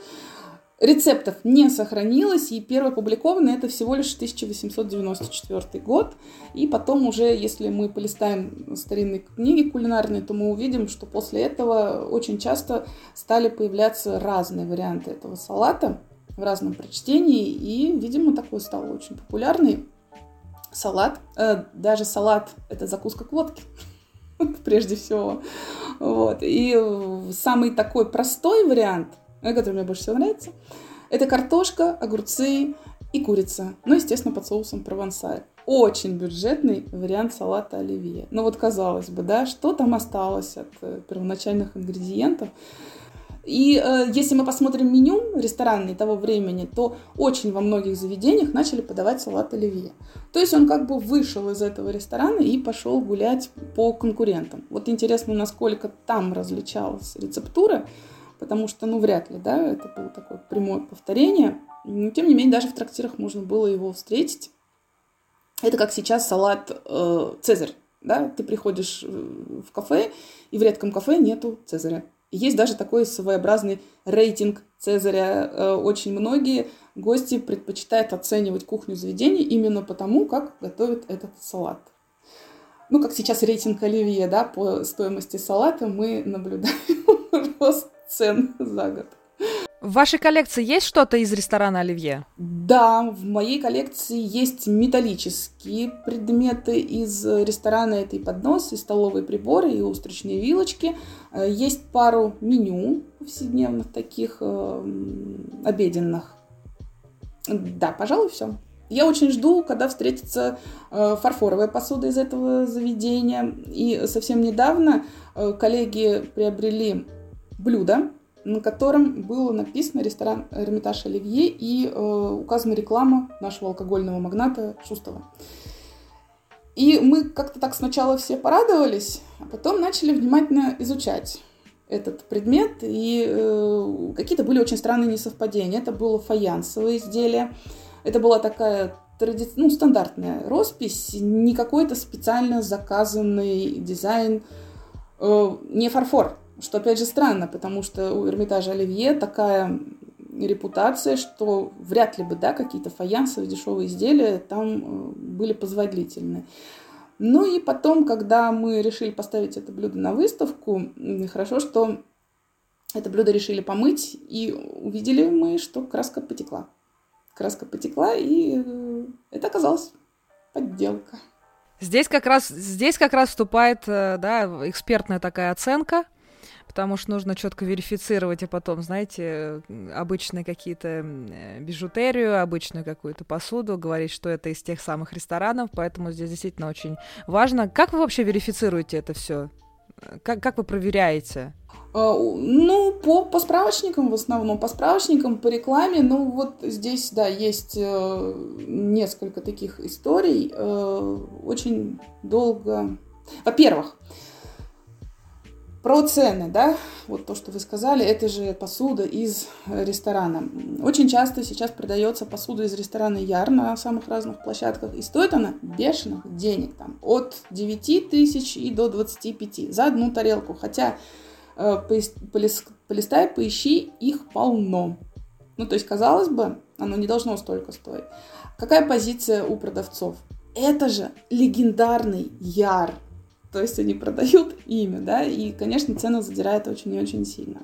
Speaker 2: Рецептов не сохранилось, и первое опубликованное это всего лишь 1894 год. И потом уже, если мы полистаем старинные книги кулинарные, то мы увидим, что после этого очень часто стали появляться разные варианты этого салата в разном прочтении, и, видимо, такой стал очень популярный салат. Э, даже салат – это закуска к водке, прежде всего. Вот. И самый такой простой вариант, э, который мне больше всего нравится, это картошка, огурцы и курица. Ну, естественно, под соусом провансаль. Очень бюджетный вариант салата оливье. Но вот казалось бы, да, что там осталось от э, первоначальных ингредиентов – и э, если мы посмотрим меню ресторанный того времени, то очень во многих заведениях начали подавать салат оливье. То есть он как бы вышел из этого ресторана и пошел гулять по конкурентам. Вот интересно, насколько там различалась рецептура, потому что, ну, вряд ли, да, это было такое прямое повторение. Но, тем не менее, даже в трактирах можно было его встретить. Это как сейчас салат э, Цезарь. Да? Ты приходишь э, в кафе, и в редком кафе нету Цезаря. Есть даже такой своеобразный рейтинг Цезаря. Э, очень многие гости предпочитают оценивать кухню заведения именно потому, как готовят этот салат. Ну, как сейчас рейтинг Оливье, да, по стоимости салата мы наблюдаем рост цен за год.
Speaker 1: В вашей коллекции есть что-то из ресторана Оливье?
Speaker 2: Да, в моей коллекции есть металлические предметы из ресторана. Это и поднос, и столовые приборы, и устричные вилочки. Э, есть пару меню повседневных таких э, обеденных. Да, пожалуй, все. Я очень жду, когда встретится э, фарфоровая посуда из этого заведения. И совсем недавно э, коллеги приобрели блюдо на котором было написано ресторан Эрмитаж Оливье и э, указана реклама нашего алкогольного магната Шустова. И мы как-то так сначала все порадовались, а потом начали внимательно изучать этот предмет, и э, какие-то были очень странные несовпадения. Это было фаянсовое изделие, это была такая тради... ну, стандартная роспись, не какой-то специально заказанный дизайн, э, не фарфор, что, опять же, странно, потому что у Эрмитажа Оливье такая репутация, что вряд ли бы, да, какие-то фаянсовые дешевые изделия там э, были позволительны. Ну и потом, когда мы решили поставить это блюдо на выставку, хорошо, что это блюдо решили помыть, и увидели мы, что краска потекла. Краска потекла, и э, это оказалось подделка.
Speaker 1: Здесь как раз, здесь как раз вступает э, да, экспертная такая оценка, потому что нужно четко верифицировать, и потом, знаете, обычные какие-то бижутерию, обычную какую-то посуду, говорить, что это из тех самых ресторанов, поэтому здесь действительно очень важно. Как вы вообще верифицируете это все? Как, как вы проверяете?
Speaker 2: А, ну, по, по справочникам в основном, по справочникам, по рекламе, ну вот здесь, да, есть э, несколько таких историй. Э, очень долго... Во-первых, про цены, да, вот то, что вы сказали, это же посуда из ресторана. Очень часто сейчас продается посуда из ресторана Яр на самых разных площадках, и стоит она бешеных денег, там, от 9 тысяч и до 25 за одну тарелку, хотя э, полистай, поищи, их полно. Ну, то есть, казалось бы, оно не должно столько стоить. Какая позиция у продавцов? Это же легендарный Яр, то есть они продают имя, да, и, конечно, цену задирает очень и очень сильно.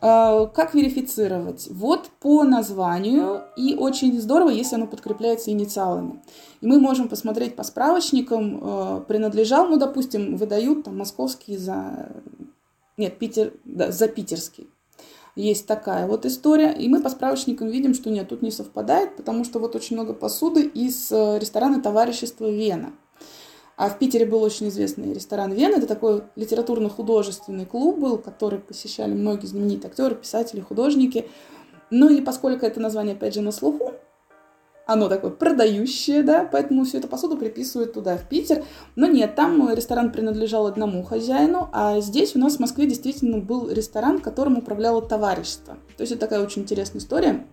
Speaker 2: А, как верифицировать? Вот по названию, и очень здорово, если оно подкрепляется инициалами. И мы можем посмотреть по справочникам, а, принадлежал, ну, допустим, выдают там московский за... Нет, Питер, да, за питерский. Есть такая вот история, и мы по справочникам видим, что нет, тут не совпадает, потому что вот очень много посуды из э, ресторана товарищества Вена – А в Питере был очень известный ресторан Вена. Это такой литературно-художественный клуб был, который посещали многие знаменитые актеры, писатели, художники. Ну и поскольку это название, опять же, на слуху, оно такое продающее, да, поэтому всю эту посуду приписывают туда, в Питер. Но нет, там ресторан принадлежал одному хозяину, а здесь у нас в Москве действительно был ресторан, которым управляло товарищество. То есть это такая очень интересная история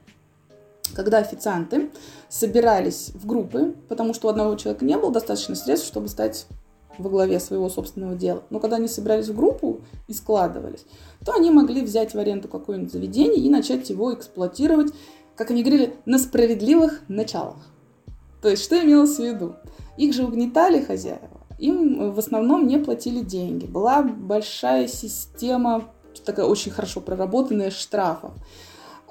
Speaker 2: когда официанты собирались в группы, потому что у одного человека не было достаточно средств, чтобы стать во главе своего собственного дела. Но когда они собирались в группу и складывались, то они могли взять в аренду какое-нибудь заведение и начать его эксплуатировать как они говорили, на справедливых началах. То есть, что имелось в виду? Их же угнетали хозяева, им в основном не платили деньги. Была большая система, такая очень хорошо проработанная, штрафов.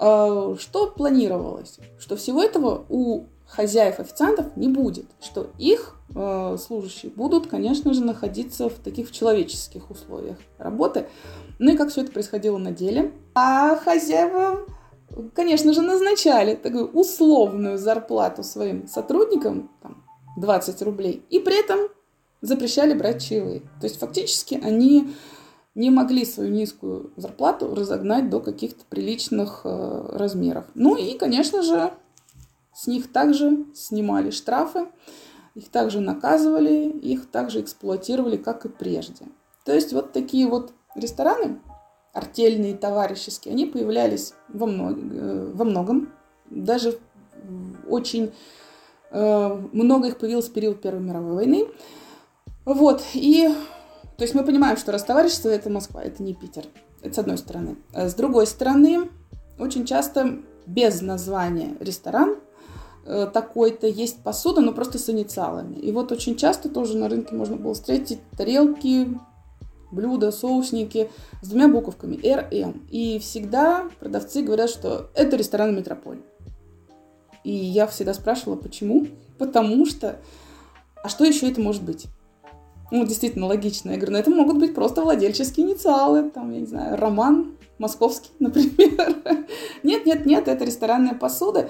Speaker 2: А, что планировалось? Что всего этого у хозяев официантов не будет, что их э, служащие будут, конечно же, находиться в таких человеческих условиях работы. Ну и как все это происходило на деле. А хозяева конечно же, назначали такую условную зарплату своим сотрудникам, там, 20 рублей, и при этом запрещали брать чаевые. То есть фактически они не могли свою низкую зарплату разогнать до каких-то приличных э, размеров. Ну и, конечно же, с них также снимали штрафы, их также наказывали, их также эксплуатировали, как и прежде. То есть вот такие вот рестораны, артельные, товарищеские, они появлялись во, мног, э, во многом. Даже очень э, много их появилось в период Первой мировой войны. Вот, и то есть мы понимаем, что раз товарищество это Москва, это не Питер. Это с одной стороны. А с другой стороны, очень часто без названия ресторан э, такой-то есть посуда, но просто с инициалами. И вот очень часто тоже на рынке можно было встретить тарелки, блюда, соусники с двумя буковками РМ. И всегда продавцы говорят, что это ресторан Метрополь. И я всегда спрашивала, почему? Потому что, а что еще это может быть? Ну, действительно логично. Я говорю, ну это могут быть просто владельческие инициалы, там, я не знаю, Роман Московский, например. Нет, нет, нет, это ресторанная посуда.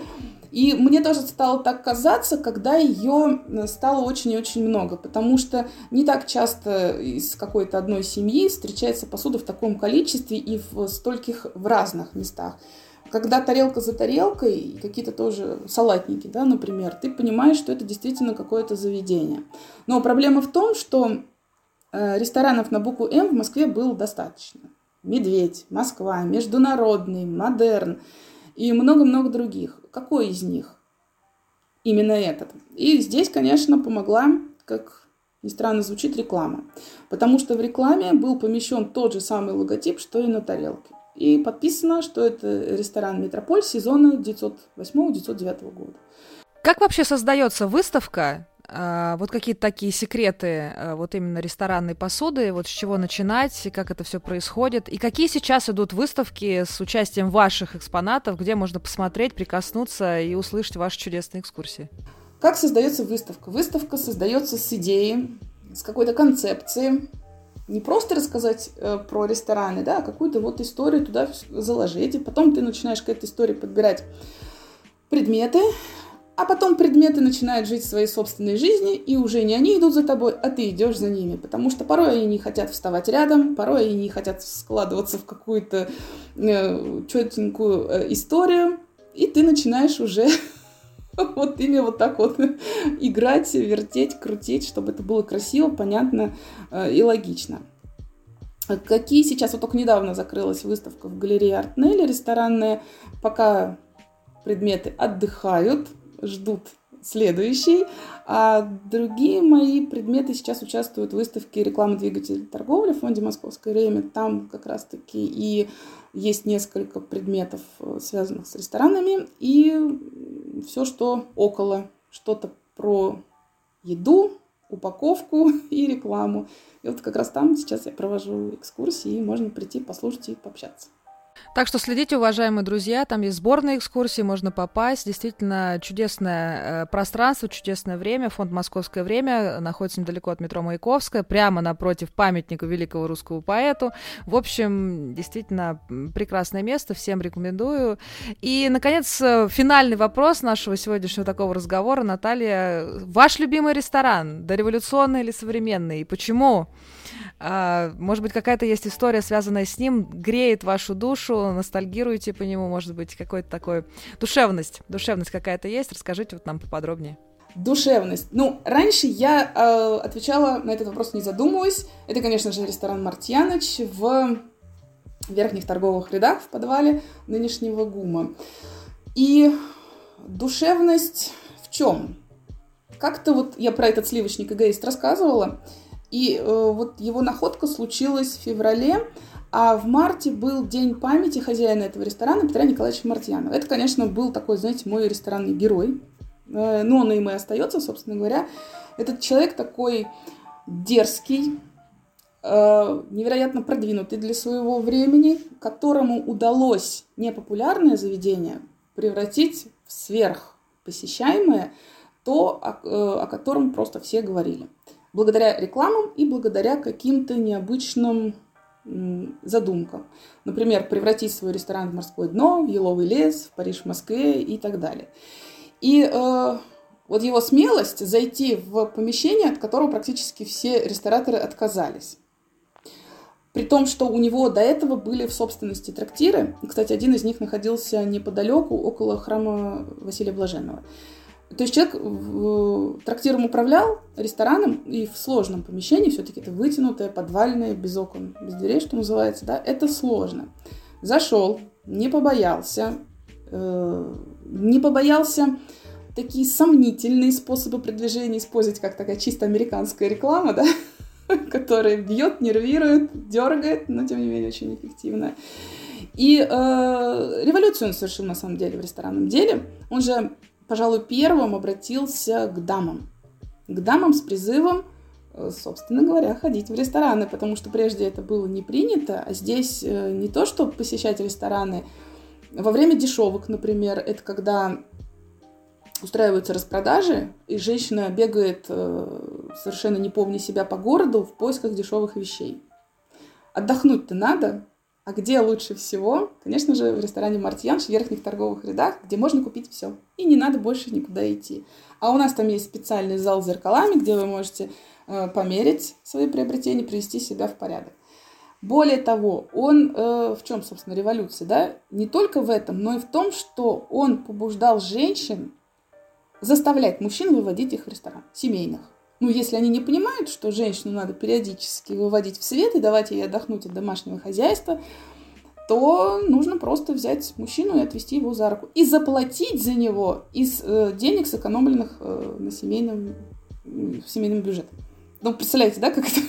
Speaker 2: И мне тоже стало так казаться, когда ее э, стало очень и очень много, потому что не так часто из какой-то одной семьи встречается посуда в таком количестве и в стольких в разных местах. Когда тарелка за тарелкой, какие-то тоже салатники, да, например, ты понимаешь, что это действительно какое-то заведение. Но проблема в том, что э, ресторанов на букву М в Москве было достаточно. Медведь, Москва, Международный, Модерн и много-много других. Какой из них? Именно этот. И здесь, конечно, помогла, как ни странно звучит, реклама. Потому что в рекламе был помещен тот же самый логотип, что и на тарелке. И подписано, что это ресторан «Метрополь» сезона 1908-1909 года.
Speaker 1: Как вообще создается выставка а, вот какие-то такие секреты а, вот именно ресторанной посуды, вот с чего начинать, как это все происходит, и какие сейчас идут выставки с участием ваших экспонатов, где можно посмотреть, прикоснуться и услышать ваши чудесные экскурсии?
Speaker 2: Как создается выставка? Выставка создается с идеей, с какой-то концепцией, не просто рассказать э, про рестораны, да, а какую-то вот историю туда заложить, и потом ты начинаешь к этой истории подбирать предметы, а потом предметы начинают жить своей собственной жизнью, и уже не они идут за тобой, а ты идешь за ними. Потому что порой они не хотят вставать рядом, порой они не хотят складываться в какую-то э, четенькую э, историю, и ты начинаешь уже вот ими вот так вот играть, вертеть, крутить, чтобы это было красиво, понятно э, и логично. Какие сейчас, вот только недавно закрылась выставка в галерее Артнелли ресторанная, пока предметы отдыхают, ждут следующий. А другие мои предметы сейчас участвуют в выставке рекламы двигателей торговли в фонде «Московское время». Там как раз-таки и есть несколько предметов, э, связанных с ресторанами, и все, что около, что-то про еду, упаковку и рекламу. И вот как раз там сейчас я провожу экскурсии, и можно прийти, послушать и пообщаться.
Speaker 1: Так что следите, уважаемые друзья, там есть сборные экскурсии, можно попасть. Действительно чудесное э, пространство, чудесное время. Фонд «Московское время» находится недалеко от метро Маяковская, прямо напротив памятника великого русского поэту. В общем, действительно прекрасное место, всем рекомендую. И, наконец, э, финальный вопрос нашего сегодняшнего такого разговора. Наталья, ваш любимый ресторан, дореволюционный или современный? И почему? А, может быть, какая-то есть история, связанная с ним, греет вашу душу, ностальгируете по нему, может быть, какой-то такой душевность, душевность какая-то есть. Расскажите вот нам поподробнее.
Speaker 2: Душевность. Ну, раньше я э, отвечала на этот вопрос, не задумываясь. Это, конечно же, ресторан «Мартьяныч» в верхних торговых рядах в подвале нынешнего ГУМа. И душевность в чем? Как-то вот я про этот сливочник эгоист рассказывала, и э, вот его находка случилась в феврале, а в марте был день памяти хозяина этого ресторана Петра Николаевича Мартьянова. Это, конечно, был такой, знаете, мой ресторанный герой. Э, но он им и остается, собственно говоря. Этот человек такой дерзкий, э, невероятно продвинутый для своего времени, которому удалось непопулярное заведение превратить в сверхпосещаемое, то, о, э, о котором просто все говорили благодаря рекламам и благодаря каким-то необычным задумкам. Например, превратить свой ресторан в морское дно, в еловый лес, в Париж, в Москве и так далее. И э, вот его смелость зайти в помещение, от которого практически все рестораторы отказались. При том, что у него до этого были в собственности трактиры. Кстати, один из них находился неподалеку, около храма Василия Блаженного. То есть человек трактиром управлял, рестораном, и в сложном помещении, все-таки это вытянутое, подвальное, без окон, без дверей, что называется, да, это сложно. Зашел, не побоялся, э, не побоялся такие сомнительные способы продвижения использовать, как такая чисто американская реклама, да, которая бьет, нервирует, дергает, но тем не менее очень эффективная. И э, революцию он совершил на самом деле в ресторанном деле. Он же пожалуй, первым обратился к дамам. К дамам с призывом, э, собственно говоря, ходить в рестораны, потому что прежде это было не принято, а здесь э, не то, что посещать рестораны во время дешевок, например, это когда устраиваются распродажи, и женщина бегает, э, совершенно не помня себя по городу, в поисках дешевых вещей. Отдохнуть-то надо, а где лучше всего? Конечно же, в ресторане «Мартьянш» в верхних торговых рядах, где можно купить все. И не надо больше никуда идти. А у нас там есть специальный зал с зеркалами, где вы можете э, померить свои приобретения, привести себя в порядок. Более того, он э, в чем, собственно, революция, да? Не только в этом, но и в том, что он побуждал женщин заставлять мужчин выводить их в ресторан, семейных. Ну, если они не понимают, что женщину надо периодически выводить в свет и давать ей отдохнуть от домашнего хозяйства, то нужно просто взять мужчину и отвести его за руку. И заплатить за него из э, денег, сэкономленных э, на семейном, в семейном бюджете. Ну, представляете, да, как это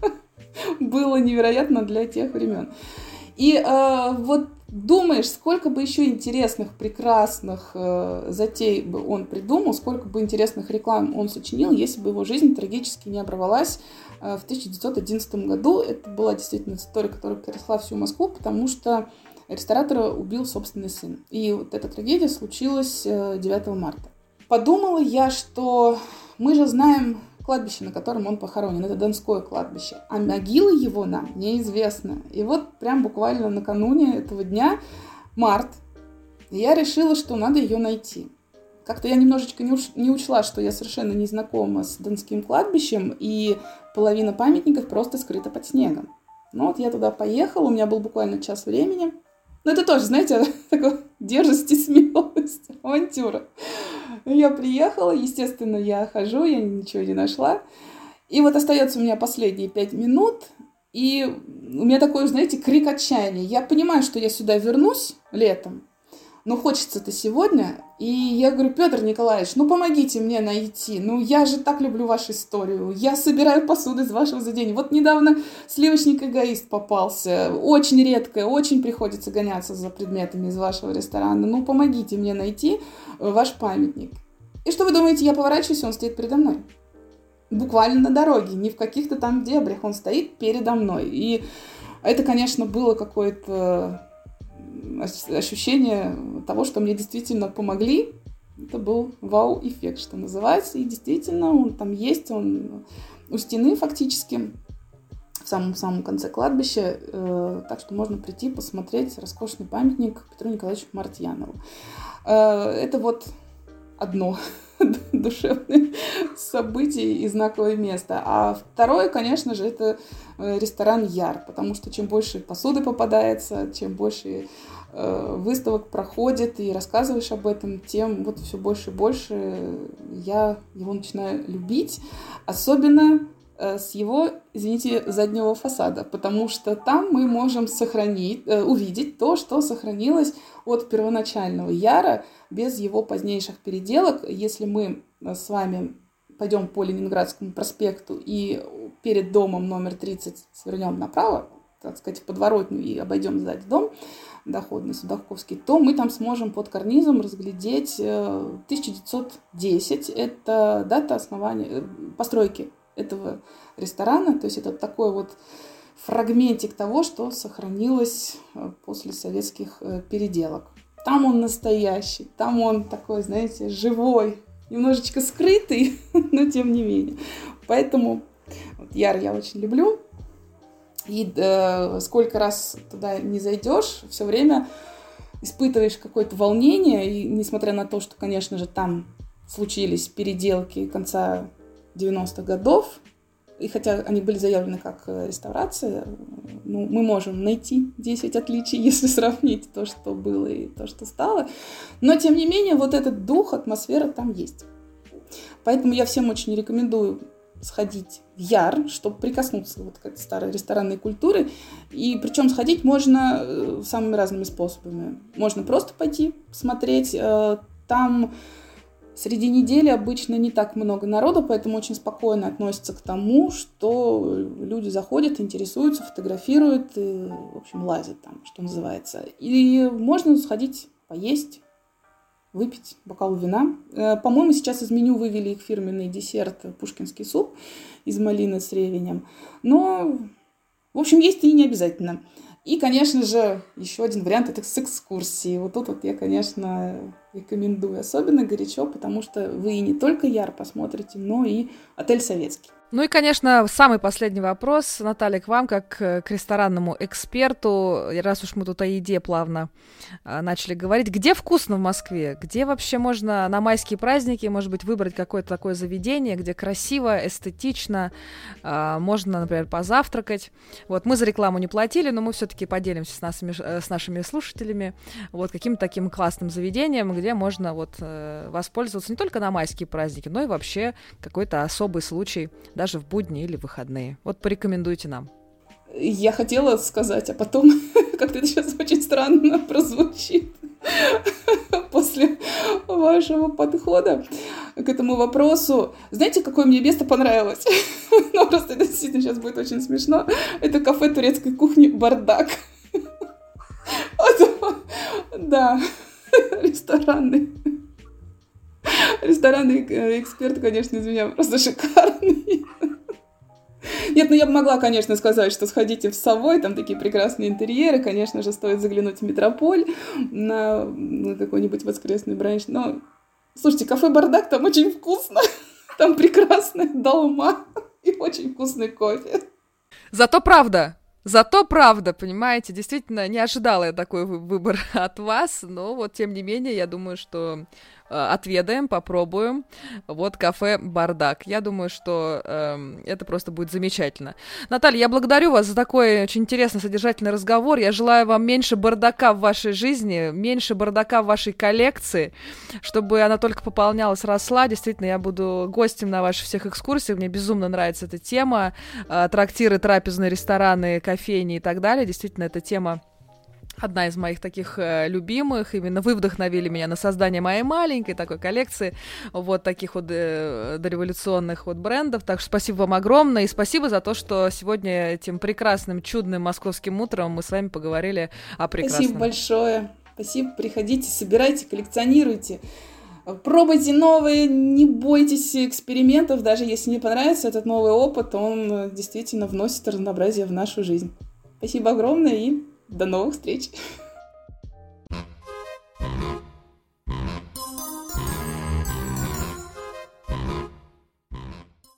Speaker 2: было невероятно для тех времен. И э, вот думаешь, сколько бы еще интересных, прекрасных э, затей бы он придумал, сколько бы интересных реклам он сочинил, если бы его жизнь трагически не оборвалась э, в 1911 году. Это была действительно история, которая потрясла всю Москву, потому что ресторатора убил собственный сын. И вот эта трагедия случилась э, 9 марта. Подумала я, что мы же знаем кладбище, на котором он похоронен. Это Донское кладбище. А могила его нам неизвестна. И вот прям буквально накануне этого дня, март, я решила, что надо ее найти. Как-то я немножечко не, уч- не учла, что я совершенно не знакома с Донским кладбищем, и половина памятников просто скрыта под снегом. Ну вот я туда поехала, у меня был буквально час времени. Но это тоже, знаете, такой дерзость и смелость, авантюра. Я приехала, естественно, я хожу, я ничего не нашла. И вот остается у меня последние пять минут, и у меня такой, знаете, крик отчаяния. Я понимаю, что я сюда вернусь летом, но хочется-то сегодня. И я говорю, Петр Николаевич, ну помогите мне найти. Ну я же так люблю вашу историю. Я собираю посуду из вашего заведения. Вот недавно сливочник-эгоист попался. Очень редко, очень приходится гоняться за предметами из вашего ресторана. Ну помогите мне найти э, ваш памятник. И что вы думаете, я поворачиваюсь, он стоит передо мной. Буквально на дороге, не в каких-то там дебрях. Он стоит передо мной. И это, конечно, было какое-то ощущение того, что мне действительно помогли. Это был вау-эффект, что называется. И действительно, он там есть, он у стены фактически, в самом-самом конце кладбища. Э, так что можно прийти посмотреть роскошный памятник Петру Николаевичу Мартьянову. Э, это вот одно душевное событие и знаковое место. А второе, конечно же, это э, ресторан Яр, потому что чем больше посуды попадается, чем больше э, выставок проходит и рассказываешь об этом, тем вот все больше и больше я его начинаю любить. Особенно с его, извините, заднего фасада, потому что там мы можем сохранить, э, увидеть то, что сохранилось от первоначального Яра без его позднейших переделок. Если мы э, с вами пойдем по Ленинградскому проспекту и перед домом номер 30 свернем направо, так сказать, в подворотню и обойдем сзади дом, доходный Судовковский, то мы там сможем под карнизом разглядеть 1910. Это дата основания, постройки этого ресторана. То есть это такой вот фрагментик того, что сохранилось э, после советских э, переделок. Там он настоящий, там он такой, знаете, живой, немножечко скрытый, но тем не менее. Поэтому вот, Яр я очень люблю. И э, сколько раз туда не зайдешь, все время испытываешь какое-то волнение. И несмотря на то, что, конечно же, там случились переделки конца 90-х годов, и хотя они были заявлены как э, реставрация, ну, мы можем найти 10 отличий, если сравнить то, что было и то, что стало. Но, тем не менее, вот этот дух, атмосфера там есть. Поэтому я всем очень рекомендую сходить в Яр, чтобы прикоснуться вот к этой старой ресторанной культуре. И причем сходить можно э, самыми разными способами. Можно просто пойти посмотреть. Э, там Среди недели обычно не так много народу, поэтому очень спокойно относятся к тому, что люди заходят, интересуются, фотографируют, и, в общем, лазят там, что называется. И можно сходить поесть, выпить бокал вина. Э, по-моему, сейчас из меню вывели их фирменный десерт пушкинский суп из малины с ревенем. Но, в общем, есть и не обязательно. И, конечно же, еще один вариант это с экскурсией. Вот тут вот я, конечно, рекомендую особенно горячо, потому что вы не только Яр посмотрите, но и отель Советский.
Speaker 1: Ну и, конечно, самый последний вопрос, Наталья, к вам, как к ресторанному эксперту, раз уж мы тут о еде плавно а, начали говорить, где вкусно в Москве? Где вообще можно на майские праздники, может быть, выбрать какое-то такое заведение, где красиво, эстетично, а, можно, например, позавтракать? Вот мы за рекламу не платили, но мы все-таки поделимся с, нашими, э, с нашими слушателями вот каким-то таким классным заведением, где можно вот э, воспользоваться не только на майские праздники, но и вообще какой-то особый случай, да, даже в будни или выходные. Вот порекомендуйте нам.
Speaker 2: Я хотела сказать, а потом как-то это сейчас очень странно прозвучит после вашего подхода к этому вопросу. Знаете, какое мне место понравилось? ну, просто это действительно сейчас будет очень смешно. Это кафе турецкой кухни «Бардак». да, ресторанный. Ресторанный э, эксперт, конечно, из меня просто шикарный. Нет, ну я бы могла, конечно, сказать, что сходите в Совой, там такие прекрасные интерьеры, конечно же, стоит заглянуть в Метрополь на, на какой-нибудь воскресный бранч, но, слушайте, кафе «Бардак» там очень вкусно, там прекрасная долма и очень вкусный кофе.
Speaker 1: Зато правда, Зато правда, понимаете, действительно не ожидала я такой выбор от вас, но вот тем не менее я думаю, что отведаем, попробуем. Вот кафе «Бардак». Я думаю, что э, это просто будет замечательно. Наталья, я благодарю вас за такой очень интересный, содержательный разговор. Я желаю вам меньше бардака в вашей жизни, меньше бардака в вашей коллекции, чтобы она только пополнялась, росла. Действительно, я буду гостем на ваших всех экскурсиях. Мне безумно нравится эта тема. Э, трактиры, трапезные рестораны, кофейни и так далее. Действительно, эта тема одна из моих таких э, любимых. Именно вы вдохновили меня на создание моей маленькой такой коллекции вот таких вот э, дореволюционных вот брендов. Так что спасибо вам огромное и спасибо за то, что сегодня этим прекрасным, чудным московским утром мы с вами поговорили о прекрасном.
Speaker 2: Спасибо большое. Спасибо. Приходите, собирайте, коллекционируйте. Пробуйте новые, не бойтесь экспериментов, даже если не понравится этот новый опыт, он э, действительно вносит разнообразие в нашу жизнь. Спасибо огромное и до новых встреч!